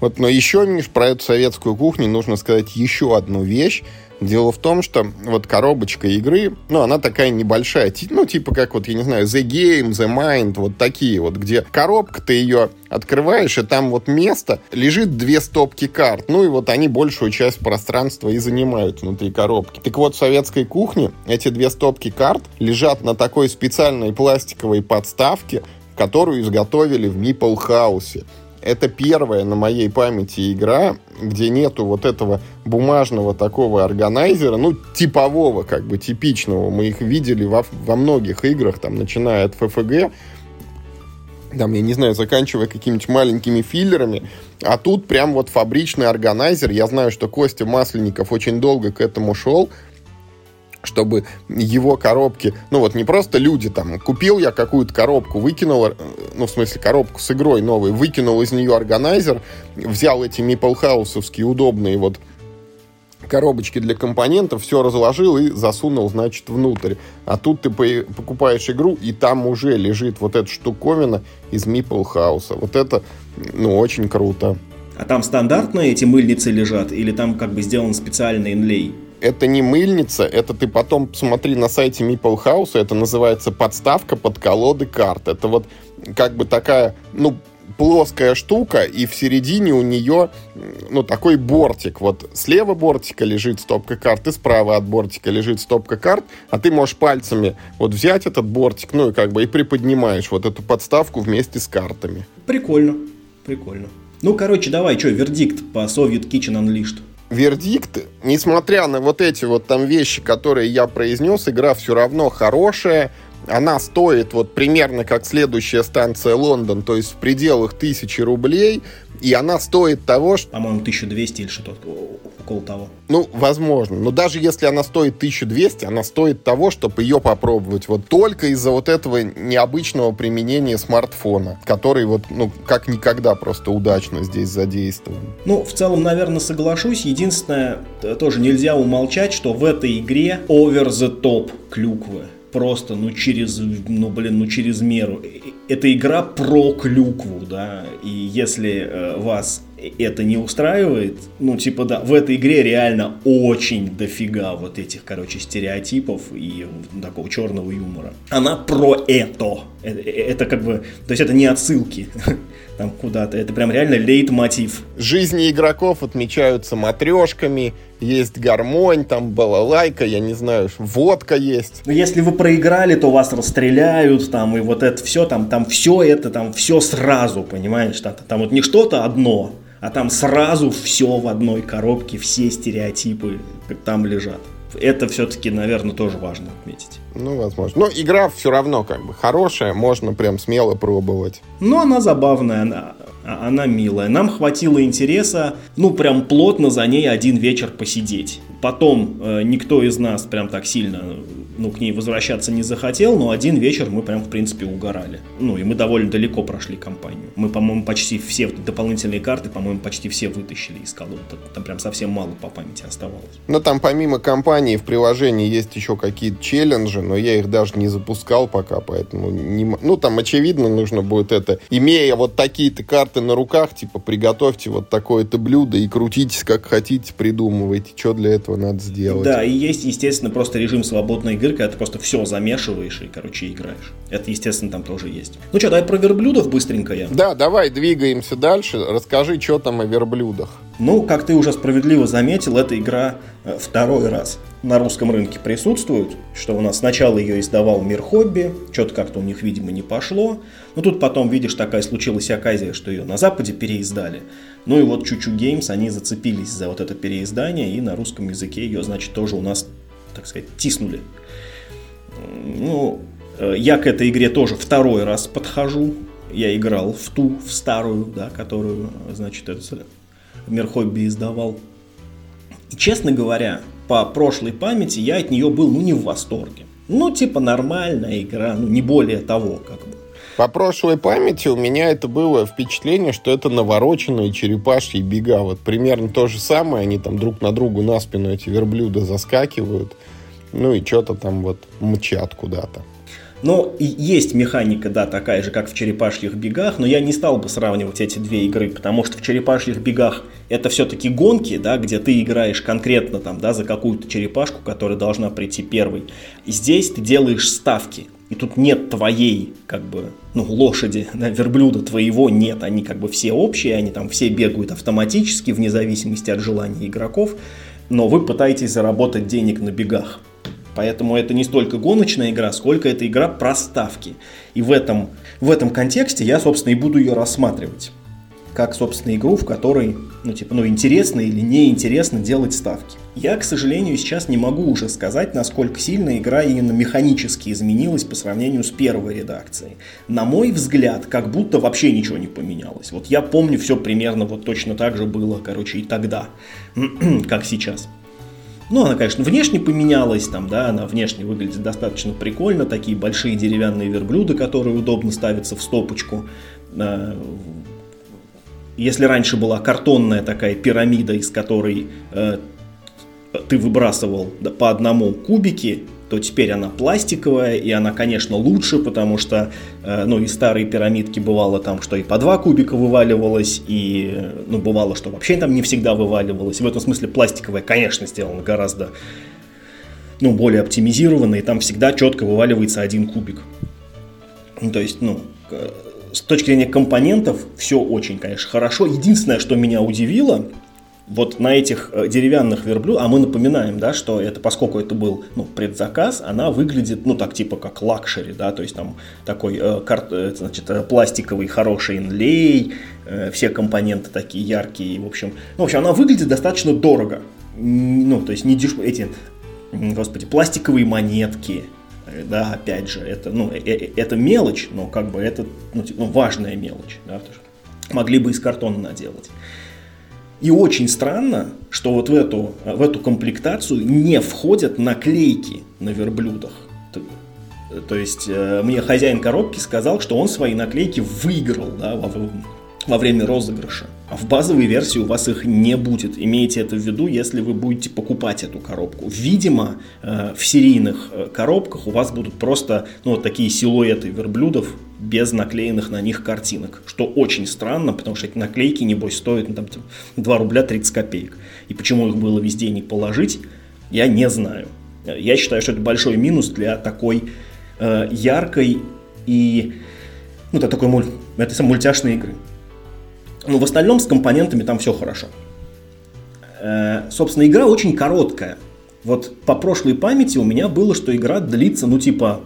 Вот, но еще, Миш, про эту советскую кухню нужно сказать еще одну вещь. Дело в том, что вот коробочка игры, ну, она такая небольшая, ну, типа как вот, я не знаю, The Game, The Mind, вот такие вот, где коробка, ты ее открываешь, и там вот место, лежит две стопки карт, ну, и вот они большую часть пространства и занимают внутри коробки. Так вот, в советской кухне эти две стопки карт лежат на такой специальной пластиковой подставке, которую изготовили в Мипл Хаусе. Это первая на моей памяти игра, где нету вот этого бумажного такого органайзера, ну, типового, как бы, типичного. Мы их видели во, во многих играх, там, начиная от ФФГ, там, я не знаю, заканчивая какими-нибудь маленькими филлерами, а тут прям вот фабричный органайзер. Я знаю, что Костя Масленников очень долго к этому шел, чтобы его коробки, ну вот не просто люди там, купил я какую-то коробку, выкинул, э, ну в смысле коробку с игрой новой, выкинул из нее органайзер, взял эти Миплхаусовские удобные вот коробочки для компонентов, все разложил и засунул, значит, внутрь. А тут ты покупаешь игру, и там уже лежит вот эта штуковина из Миплхауса. Вот это, ну, очень круто. А там стандартно эти мыльницы лежат, или там как бы сделан специальный инлей? Это не мыльница, это ты потом посмотри на сайте Meeple House, это называется подставка под колоды карт. Это вот как бы такая, ну, плоская штука, и в середине у нее, ну, такой бортик. Вот слева бортика лежит стопка карт, и справа от бортика лежит стопка карт, а ты можешь пальцами вот взять этот бортик, ну, и как бы и приподнимаешь вот эту подставку вместе с картами. Прикольно, прикольно. Ну, короче, давай, что, вердикт по Soviet Kitchen Unleashed? Вердикт, несмотря на вот эти вот там вещи, которые я произнес, игра все равно хорошая. Она стоит вот примерно как следующая станция Лондон, то есть в пределах тысячи рублей. И она стоит того, что... По-моему, 1200 или что-то около того. Ну, возможно. Но даже если она стоит 1200, она стоит того, чтобы ее попробовать. Вот только из-за вот этого необычного применения смартфона, который вот, ну, как никогда просто удачно здесь задействован. Ну, в целом, наверное, соглашусь. Единственное, тоже нельзя умолчать, что в этой игре over the top клюквы просто, ну, через, ну, блин, ну, через меру. Это игра про клюкву, да, и если э, вас это не устраивает, ну, типа, да, в этой игре реально очень дофига вот этих, короче, стереотипов и такого черного юмора. Она про это. Это, это как бы, то есть это не отсылки там куда-то, это прям реально лейтмотив. Жизни игроков отмечаются матрешками, есть гармонь, там балалайка, я не знаю, водка есть. Но если вы проиграли, то вас расстреляют, там, и вот это все, там, там все это, там все сразу, понимаешь, там, там вот не что-то одно, а там сразу все в одной коробке, все стереотипы там лежат. Это все-таки, наверное, тоже важно отметить. Ну, возможно. Но игра все равно как бы хорошая, можно прям смело пробовать. Ну, она забавная, она, она милая. Нам хватило интереса, ну, прям плотно за ней один вечер посидеть. Потом э, никто из нас прям так сильно ну, к ней возвращаться не захотел, но один вечер мы прям, в принципе, угорали. Ну, и мы довольно далеко прошли кампанию. Мы, по-моему, почти все дополнительные карты, по-моему, почти все вытащили из колоды. Там прям совсем мало по памяти оставалось. Но там помимо кампании в приложении есть еще какие-то челленджи, но я их даже не запускал пока, поэтому не... Ну, там, очевидно, нужно будет это, имея вот такие-то карты на руках, типа, приготовьте вот такое-то блюдо и крутитесь как хотите, придумывайте, что для этого надо сделать. Да, и есть, естественно, просто режим свободной игры, когда ты просто все замешиваешь и, короче, играешь. Это, естественно, там тоже есть. Ну что, давай про верблюдов быстренько я. Да, давай двигаемся дальше. Расскажи, что там о верблюдах. Ну, как ты уже справедливо заметил, эта игра э, второй раз на русском рынке присутствует, что у нас сначала ее издавал Мир Хобби, что-то как-то у них, видимо, не пошло, но тут потом, видишь, такая случилась оказия, что ее на Западе переиздали. Ну и вот Чучу Геймс, они зацепились за вот это переиздание, и на русском языке ее, значит, тоже у нас, так сказать, тиснули. Ну, э, я к этой игре тоже второй раз подхожу. Я играл в ту, в старую, да, которую, значит, этот Мир Хобби издавал. И, честно говоря, по прошлой памяти я от нее был, ну, не в восторге. Ну, типа, нормальная игра, ну, не более того, как бы. По прошлой памяти у меня это было впечатление, что это навороченные черепашьи бега. Вот примерно то же самое, они там друг на другу на спину эти верблюда заскакивают. Ну и что-то там вот мчат куда-то. Но есть механика, да, такая же, как в черепашьих бегах, но я не стал бы сравнивать эти две игры, потому что в черепашьих бегах это все-таки гонки, да, где ты играешь конкретно там, да, за какую-то черепашку, которая должна прийти первой. И здесь ты делаешь ставки. И тут нет твоей, как бы, ну, лошади, да, верблюда твоего нет. Они как бы все общие, они там все бегают автоматически, вне зависимости от желания игроков. Но вы пытаетесь заработать денег на бегах. Поэтому это не столько гоночная игра, сколько это игра про ставки. И в этом, в этом контексте я, собственно, и буду ее рассматривать. Как, собственно, игру, в которой, ну, типа, ну, интересно или неинтересно делать ставки. Я, к сожалению, сейчас не могу уже сказать, насколько сильно игра именно механически изменилась по сравнению с первой редакцией. На мой взгляд, как будто вообще ничего не поменялось. Вот я помню все примерно вот точно так же было, короче, и тогда, как сейчас. Ну, она, конечно, внешне поменялась, там, да, она внешне выглядит достаточно прикольно, такие большие деревянные верблюды, которые удобно ставятся в стопочку. Если раньше была картонная такая пирамида, из которой э, ты выбрасывал по одному кубики, то теперь она пластиковая, и она, конечно, лучше, потому что, э, ну, и старые пирамидки бывало там, что и по два кубика вываливалось, и, ну, бывало, что вообще там не всегда вываливалось. В этом смысле пластиковая, конечно, сделана гораздо, ну, более оптимизированно, и там всегда четко вываливается один кубик. То есть, ну, с точки зрения компонентов все очень, конечно, хорошо. Единственное, что меня удивило, вот на этих э, деревянных верблюдах, а мы напоминаем, да, что это, поскольку это был ну, предзаказ, она выглядит, ну, так типа как luxury, да, то есть там такой, э, кар, э, значит, э, пластиковый хороший inlay, э, все компоненты такие яркие, в общем, ну, в общем, она выглядит достаточно дорого, ну, то есть не деш... эти, господи, пластиковые монетки, да, опять же, это, ну, это мелочь, но как бы это, ну, типа, ну важная мелочь, да, могли бы из картона наделать. И очень странно, что вот в эту, в эту комплектацию не входят наклейки на верблюдах. То, есть э, мне хозяин коробки сказал, что он свои наклейки выиграл да, во, во время розыгрыша. А в базовой версии у вас их не будет. Имейте это в виду, если вы будете покупать эту коробку. Видимо, э, в серийных э, коробках у вас будут просто ну, вот такие силуэты верблюдов без наклеенных на них картинок. Что очень странно, потому что эти наклейки, небось, стоят ну, там, 2 рубля 30 копеек. И почему их было везде не положить, я не знаю. Я считаю, что это большой минус для такой э, яркой и ну, такой муль, это мультяшной игры. Ну, в остальном с компонентами там все хорошо. Э, собственно, игра очень короткая. Вот по прошлой памяти у меня было, что игра длится, ну, типа,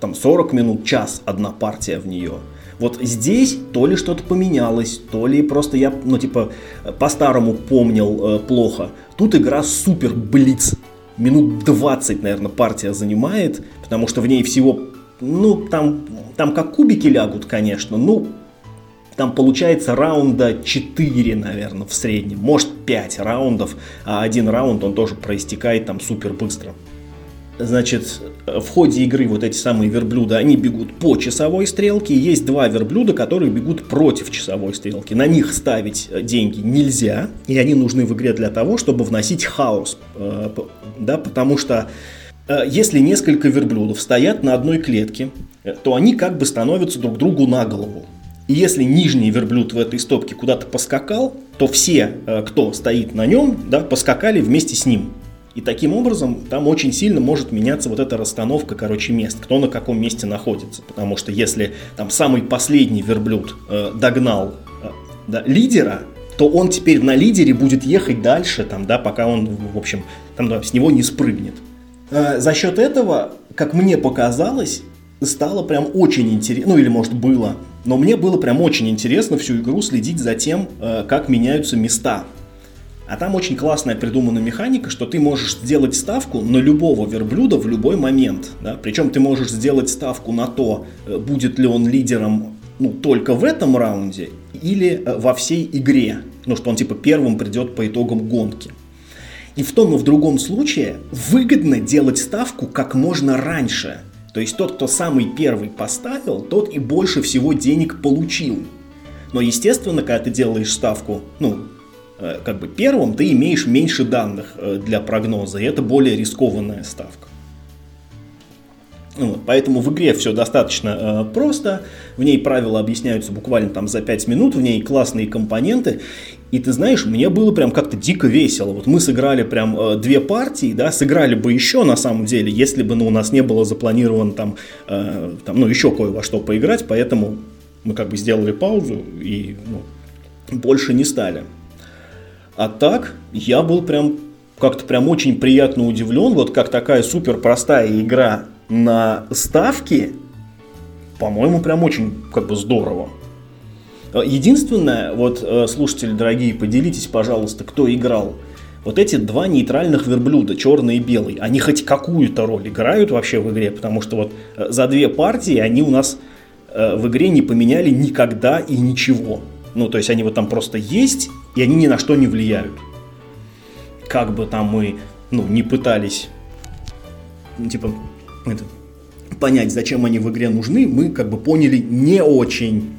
там 40 минут, час одна партия в нее. Вот здесь то ли что-то поменялось, то ли просто я, ну, типа, по-старому помнил э, плохо. Тут игра супер блиц. Минут 20, наверное, партия занимает, потому что в ней всего, ну, там, там как кубики лягут, конечно, ну, там получается раунда 4, наверное, в среднем. Может 5 раундов, а один раунд он тоже проистекает там супер быстро. Значит, в ходе игры вот эти самые верблюда, они бегут по часовой стрелке. Есть два верблюда, которые бегут против часовой стрелки. На них ставить э, деньги нельзя, и они нужны в игре для того, чтобы вносить хаос. Э, да, потому что э, если несколько верблюдов стоят на одной клетке, то они как бы становятся друг другу на голову. И если нижний верблюд в этой стопке куда-то поскакал, то все, э, кто стоит на нем, да, поскакали вместе с ним. И таким образом там очень сильно может меняться вот эта расстановка, короче, мест, кто на каком месте находится. Потому что если там самый последний верблюд э, догнал э, да, лидера, то он теперь на лидере будет ехать дальше, там, да, пока он, в общем, там, да, с него не спрыгнет. Э, за счет этого, как мне показалось, стало прям очень интересно, ну или может было, но мне было прям очень интересно всю игру следить за тем, э, как меняются места. А там очень классная придумана механика, что ты можешь сделать ставку на любого верблюда в любой момент. Да? Причем ты можешь сделать ставку на то, э, будет ли он лидером ну, только в этом раунде или э, во всей игре. Ну, что он типа первым придет по итогам гонки. И в том и в другом случае выгодно делать ставку как можно раньше – то есть тот, кто самый первый поставил, тот и больше всего денег получил. Но, естественно, когда ты делаешь ставку, ну, э, как бы первым, ты имеешь меньше данных э, для прогноза, и это более рискованная ставка. Вот, поэтому в игре все достаточно э, просто, в ней правила объясняются буквально там за 5 минут, в ней классные компоненты, и ты знаешь, мне было прям как-то дико весело. Вот мы сыграли прям э, две партии, да, сыграли бы еще на самом деле, если бы ну, у нас не было запланировано там, э, там ну, еще кое во что поиграть, поэтому мы как бы сделали паузу и ну, больше не стали. А так, я был прям как-то прям очень приятно удивлен, вот как такая супер простая игра на ставки, по-моему, прям очень как бы здорово. Единственное, вот, э, слушатели дорогие, поделитесь, пожалуйста, кто играл. Вот эти два нейтральных верблюда, черный и белый, они хоть какую-то роль играют вообще в игре, потому что вот э, за две партии они у нас э, в игре не поменяли никогда и ничего. Ну, то есть они вот там просто есть, и они ни на что не влияют. Как бы там мы, ну, не пытались, ну, типа, это, понять, зачем они в игре нужны, мы как бы поняли не очень.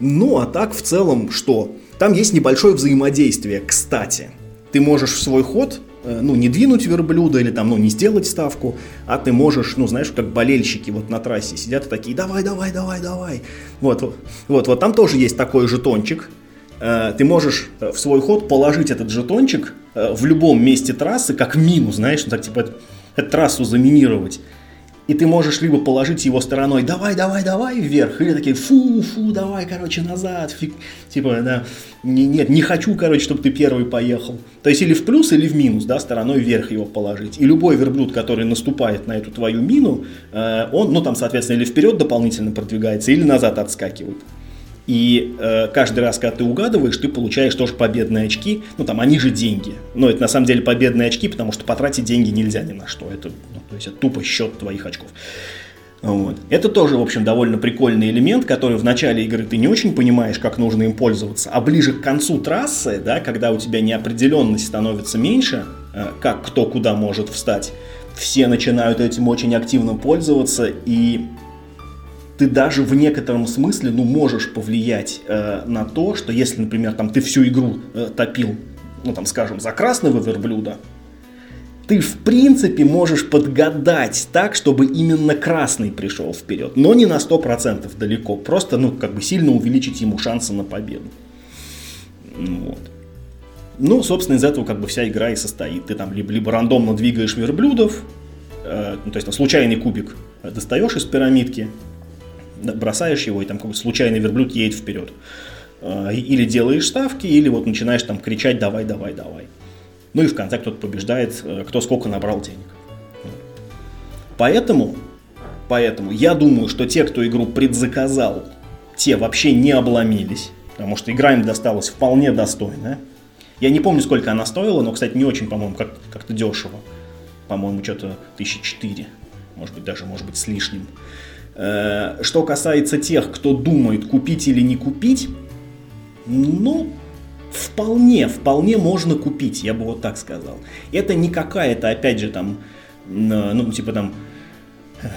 Ну, а так в целом что? Там есть небольшое взаимодействие, кстати. Ты можешь в свой ход э, ну, не двинуть верблюда или там, ну, не сделать ставку, а ты можешь, ну, знаешь, как болельщики вот на трассе сидят и такие, давай, давай, давай, давай. Вот, вот, вот, там тоже есть такой жетончик. Э, ты можешь э, в свой ход положить этот жетончик в любом месте трассы, как мину, знаешь, ну, так типа эту трассу заминировать и ты можешь либо положить его стороной «давай, давай, давай» вверх, или такие «фу, фу, давай, короче, назад», фиг, типа, да, не, нет, не хочу, короче, чтобы ты первый поехал. То есть или в плюс, или в минус, да, стороной вверх его положить. И любой верблюд, который наступает на эту твою мину, э, он, ну, там, соответственно, или вперед дополнительно продвигается, или назад отскакивает. И э, каждый раз, когда ты угадываешь, ты получаешь тоже победные очки. Ну, там, они же деньги. Но это на самом деле победные очки, потому что потратить деньги нельзя ни на что. Это, ну, то есть, это тупо счет твоих очков. Вот. Это тоже, в общем, довольно прикольный элемент, который в начале игры ты не очень понимаешь, как нужно им пользоваться, а ближе к концу трассы, да, когда у тебя неопределенность становится меньше, э, как кто куда может встать, все начинают этим очень активно пользоваться, и ты даже в некотором смысле, ну, можешь повлиять э, на то, что если, например, там ты всю игру э, топил, ну, там, скажем, за красного верблюда, ты, в принципе, можешь подгадать так, чтобы именно красный пришел вперед, но не на 100% далеко, просто, ну, как бы сильно увеличить ему шансы на победу. Вот. Ну, собственно, из этого как бы вся игра и состоит. Ты там либо, либо рандомно двигаешь верблюдов, э, ну, то есть там, случайный кубик достаешь из пирамидки, бросаешь его, и там какой-то случайный верблюд едет вперед. А, или делаешь ставки, или вот начинаешь там кричать «давай, давай, давай». Ну и в конце кто-то побеждает, э, кто сколько набрал денег. Поэтому, поэтому я думаю, что те, кто игру предзаказал, те вообще не обломились, потому что игра им досталась вполне достойная. Я не помню, сколько она стоила, но, кстати, не очень, по-моему, как- как-то дешево. По-моему, что-то тысячи четыре, может быть, даже, может быть, с лишним. Э, что касается тех, кто думает, купить или не купить, ну, вполне, вполне можно купить, я бы вот так сказал. Это не какая-то, опять же, там, ну, типа там, э,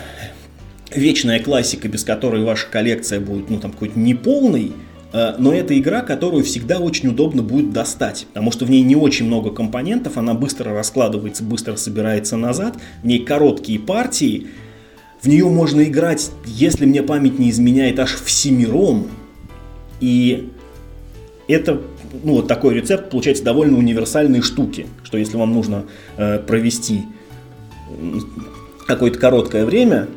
вечная классика, без которой ваша коллекция будет, ну, там, какой-то неполной, э, но это игра, которую всегда очень удобно будет достать, потому что в ней не очень много компонентов, она быстро раскладывается, быстро собирается назад, в ней короткие партии, в нее можно играть, если мне память не изменяет, аж всемиром. И это, ну, вот такой рецепт получается довольно универсальной штуки, что если вам нужно э, провести какое-то короткое время,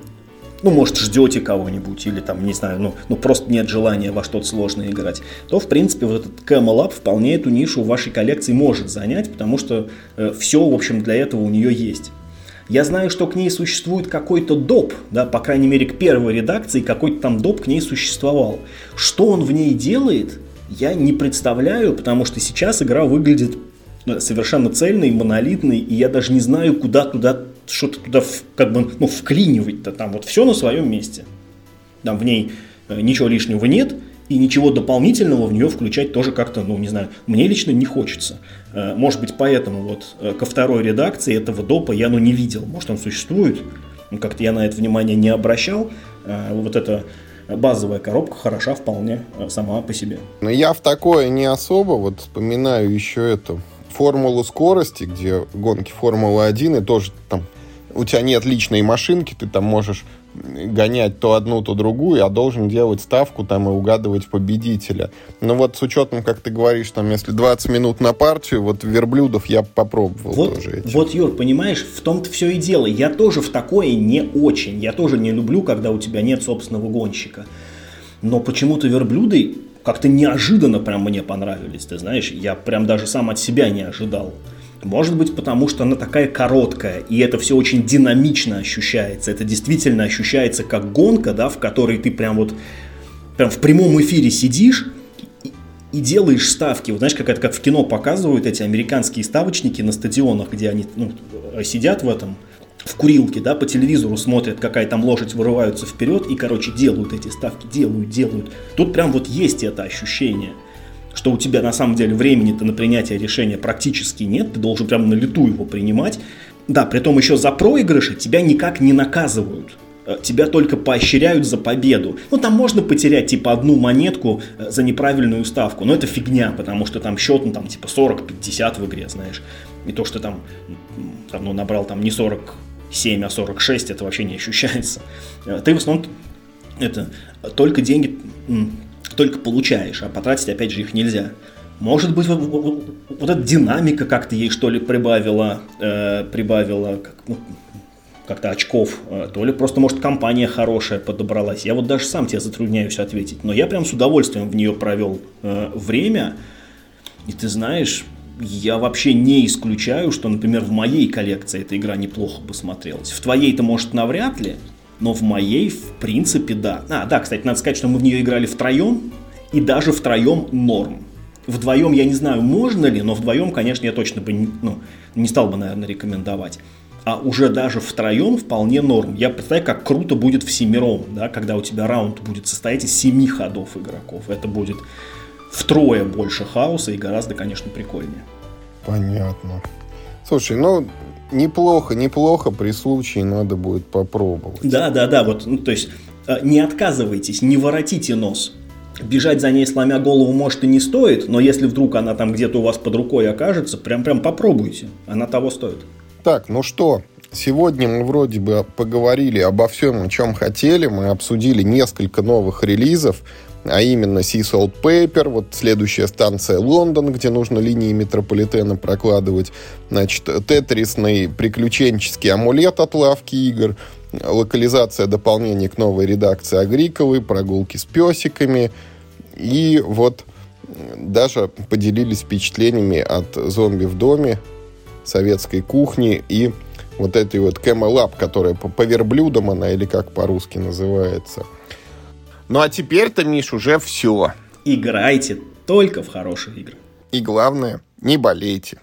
ну, может, ждете кого-нибудь, или там, не знаю, ну, ну, просто нет желания во что-то сложное играть, то, в принципе, вот этот Camel Up вполне эту нишу в вашей коллекции может занять, потому что э, все, в общем, для этого у нее есть. Я знаю, что к ней существует какой-то доп, да, по крайней мере, к первой редакции какой-то там доп к ней существовал. Что он в ней делает, я не представляю, потому что сейчас игра выглядит э, совершенно цельной, монолитной, и я даже не знаю, куда туда что-то туда как бы ну, вклинивать-то. Там вот все на своем месте. Там в ней э, ничего лишнего нет, и ничего дополнительного в нее включать тоже как-то, ну, не знаю, мне лично не хочется. Э, может быть, поэтому вот э, ко второй редакции этого допа я, ну, не видел. Может, он существует, ну, как-то я на это внимание не обращал. Э, вот эта базовая коробка хороша вполне сама по себе. Но я в такое не особо, вот вспоминаю еще эту формулу скорости, где гонки Формулы-1, и тоже там у тебя нет личной машинки, ты там можешь гонять то одну, то другую, а должен делать ставку там и угадывать победителя. Но вот с учетом, как ты говоришь, там, если 20 минут на партию, вот верблюдов я попробовал вот, тоже этим. Вот, Юр, понимаешь, в том-то все и дело. Я тоже в такое не очень. Я тоже не люблю, когда у тебя нет собственного гонщика. Но почему-то верблюды как-то неожиданно прям мне понравились, ты знаешь. Я прям даже сам от себя не ожидал. Может быть, потому что она такая короткая, и это все очень динамично ощущается. Это действительно ощущается как гонка, да, в которой ты прям вот прям в прямом эфире сидишь и, делаешь ставки. Вот знаешь, как это как в кино показывают эти американские ставочники на стадионах, где они ну, сидят в этом, в курилке, да, по телевизору смотрят, какая там лошадь вырываются вперед и, короче, делают эти ставки, делают, делают. Тут прям вот есть это ощущение, что у тебя на самом деле времени-то на принятие решения практически нет, ты должен прям на лету его принимать. Да, при том еще за проигрыши тебя никак не наказывают э, тебя только поощряют за победу. Ну, там можно потерять, типа, одну монетку э, за неправильную ставку, но это фигня, потому что там счет, ну, там, типа, 40-50 в игре, знаешь. И то, что там, там ну, набрал там не 40 7, а 46, это вообще не ощущается. Э, ты в основном это только деньги только получаешь, а потратить опять же их нельзя. Может быть, вот, вот, вот эта динамика как-то ей что ли прибавила, э, прибавила как, ну, как-то очков, э, то ли просто, может, компания хорошая подобралась. Я вот даже сам тебе затрудняюсь ответить, но я прям с удовольствием в нее провел э, время. И ты знаешь, я вообще не исключаю, что, например, в моей коллекции эта игра неплохо бы смотрелась. В твоей-то, может, навряд ли, но в моей, в принципе, да. А, да, кстати, надо сказать, что мы в нее играли втроем, и даже втроем норм. Вдвоем я не знаю, можно ли, но вдвоем, конечно, я точно бы не, ну, не стал бы, наверное, рекомендовать. А уже даже втроем вполне норм. Я представляю, как круто будет всемиром, да, когда у тебя раунд будет состоять из семи ходов игроков. Это будет втрое больше хаоса и гораздо, конечно, прикольнее. Понятно. Слушай, ну, неплохо, неплохо, при случае надо будет попробовать. Да, да, да, вот, ну, то есть, э, не отказывайтесь, не воротите нос. Бежать за ней, сломя голову, может и не стоит, но если вдруг она там где-то у вас под рукой окажется, прям-прям попробуйте, она того стоит. Так, ну что, Сегодня мы вроде бы поговорили обо всем, о чем хотели. Мы обсудили несколько новых релизов а именно Sea Salt Paper, вот следующая станция Лондон, где нужно линии метрополитена прокладывать, значит, тетрисный приключенческий амулет от лавки игр, локализация дополнений к новой редакции Агриковой, прогулки с песиками, и вот даже поделились впечатлениями от зомби в доме, советской кухни и вот этой вот Camel которая по, по верблюдам она или как по-русски называется – ну а теперь-то, Миш, уже все. Играйте только в хорошие игры. И главное, не болейте.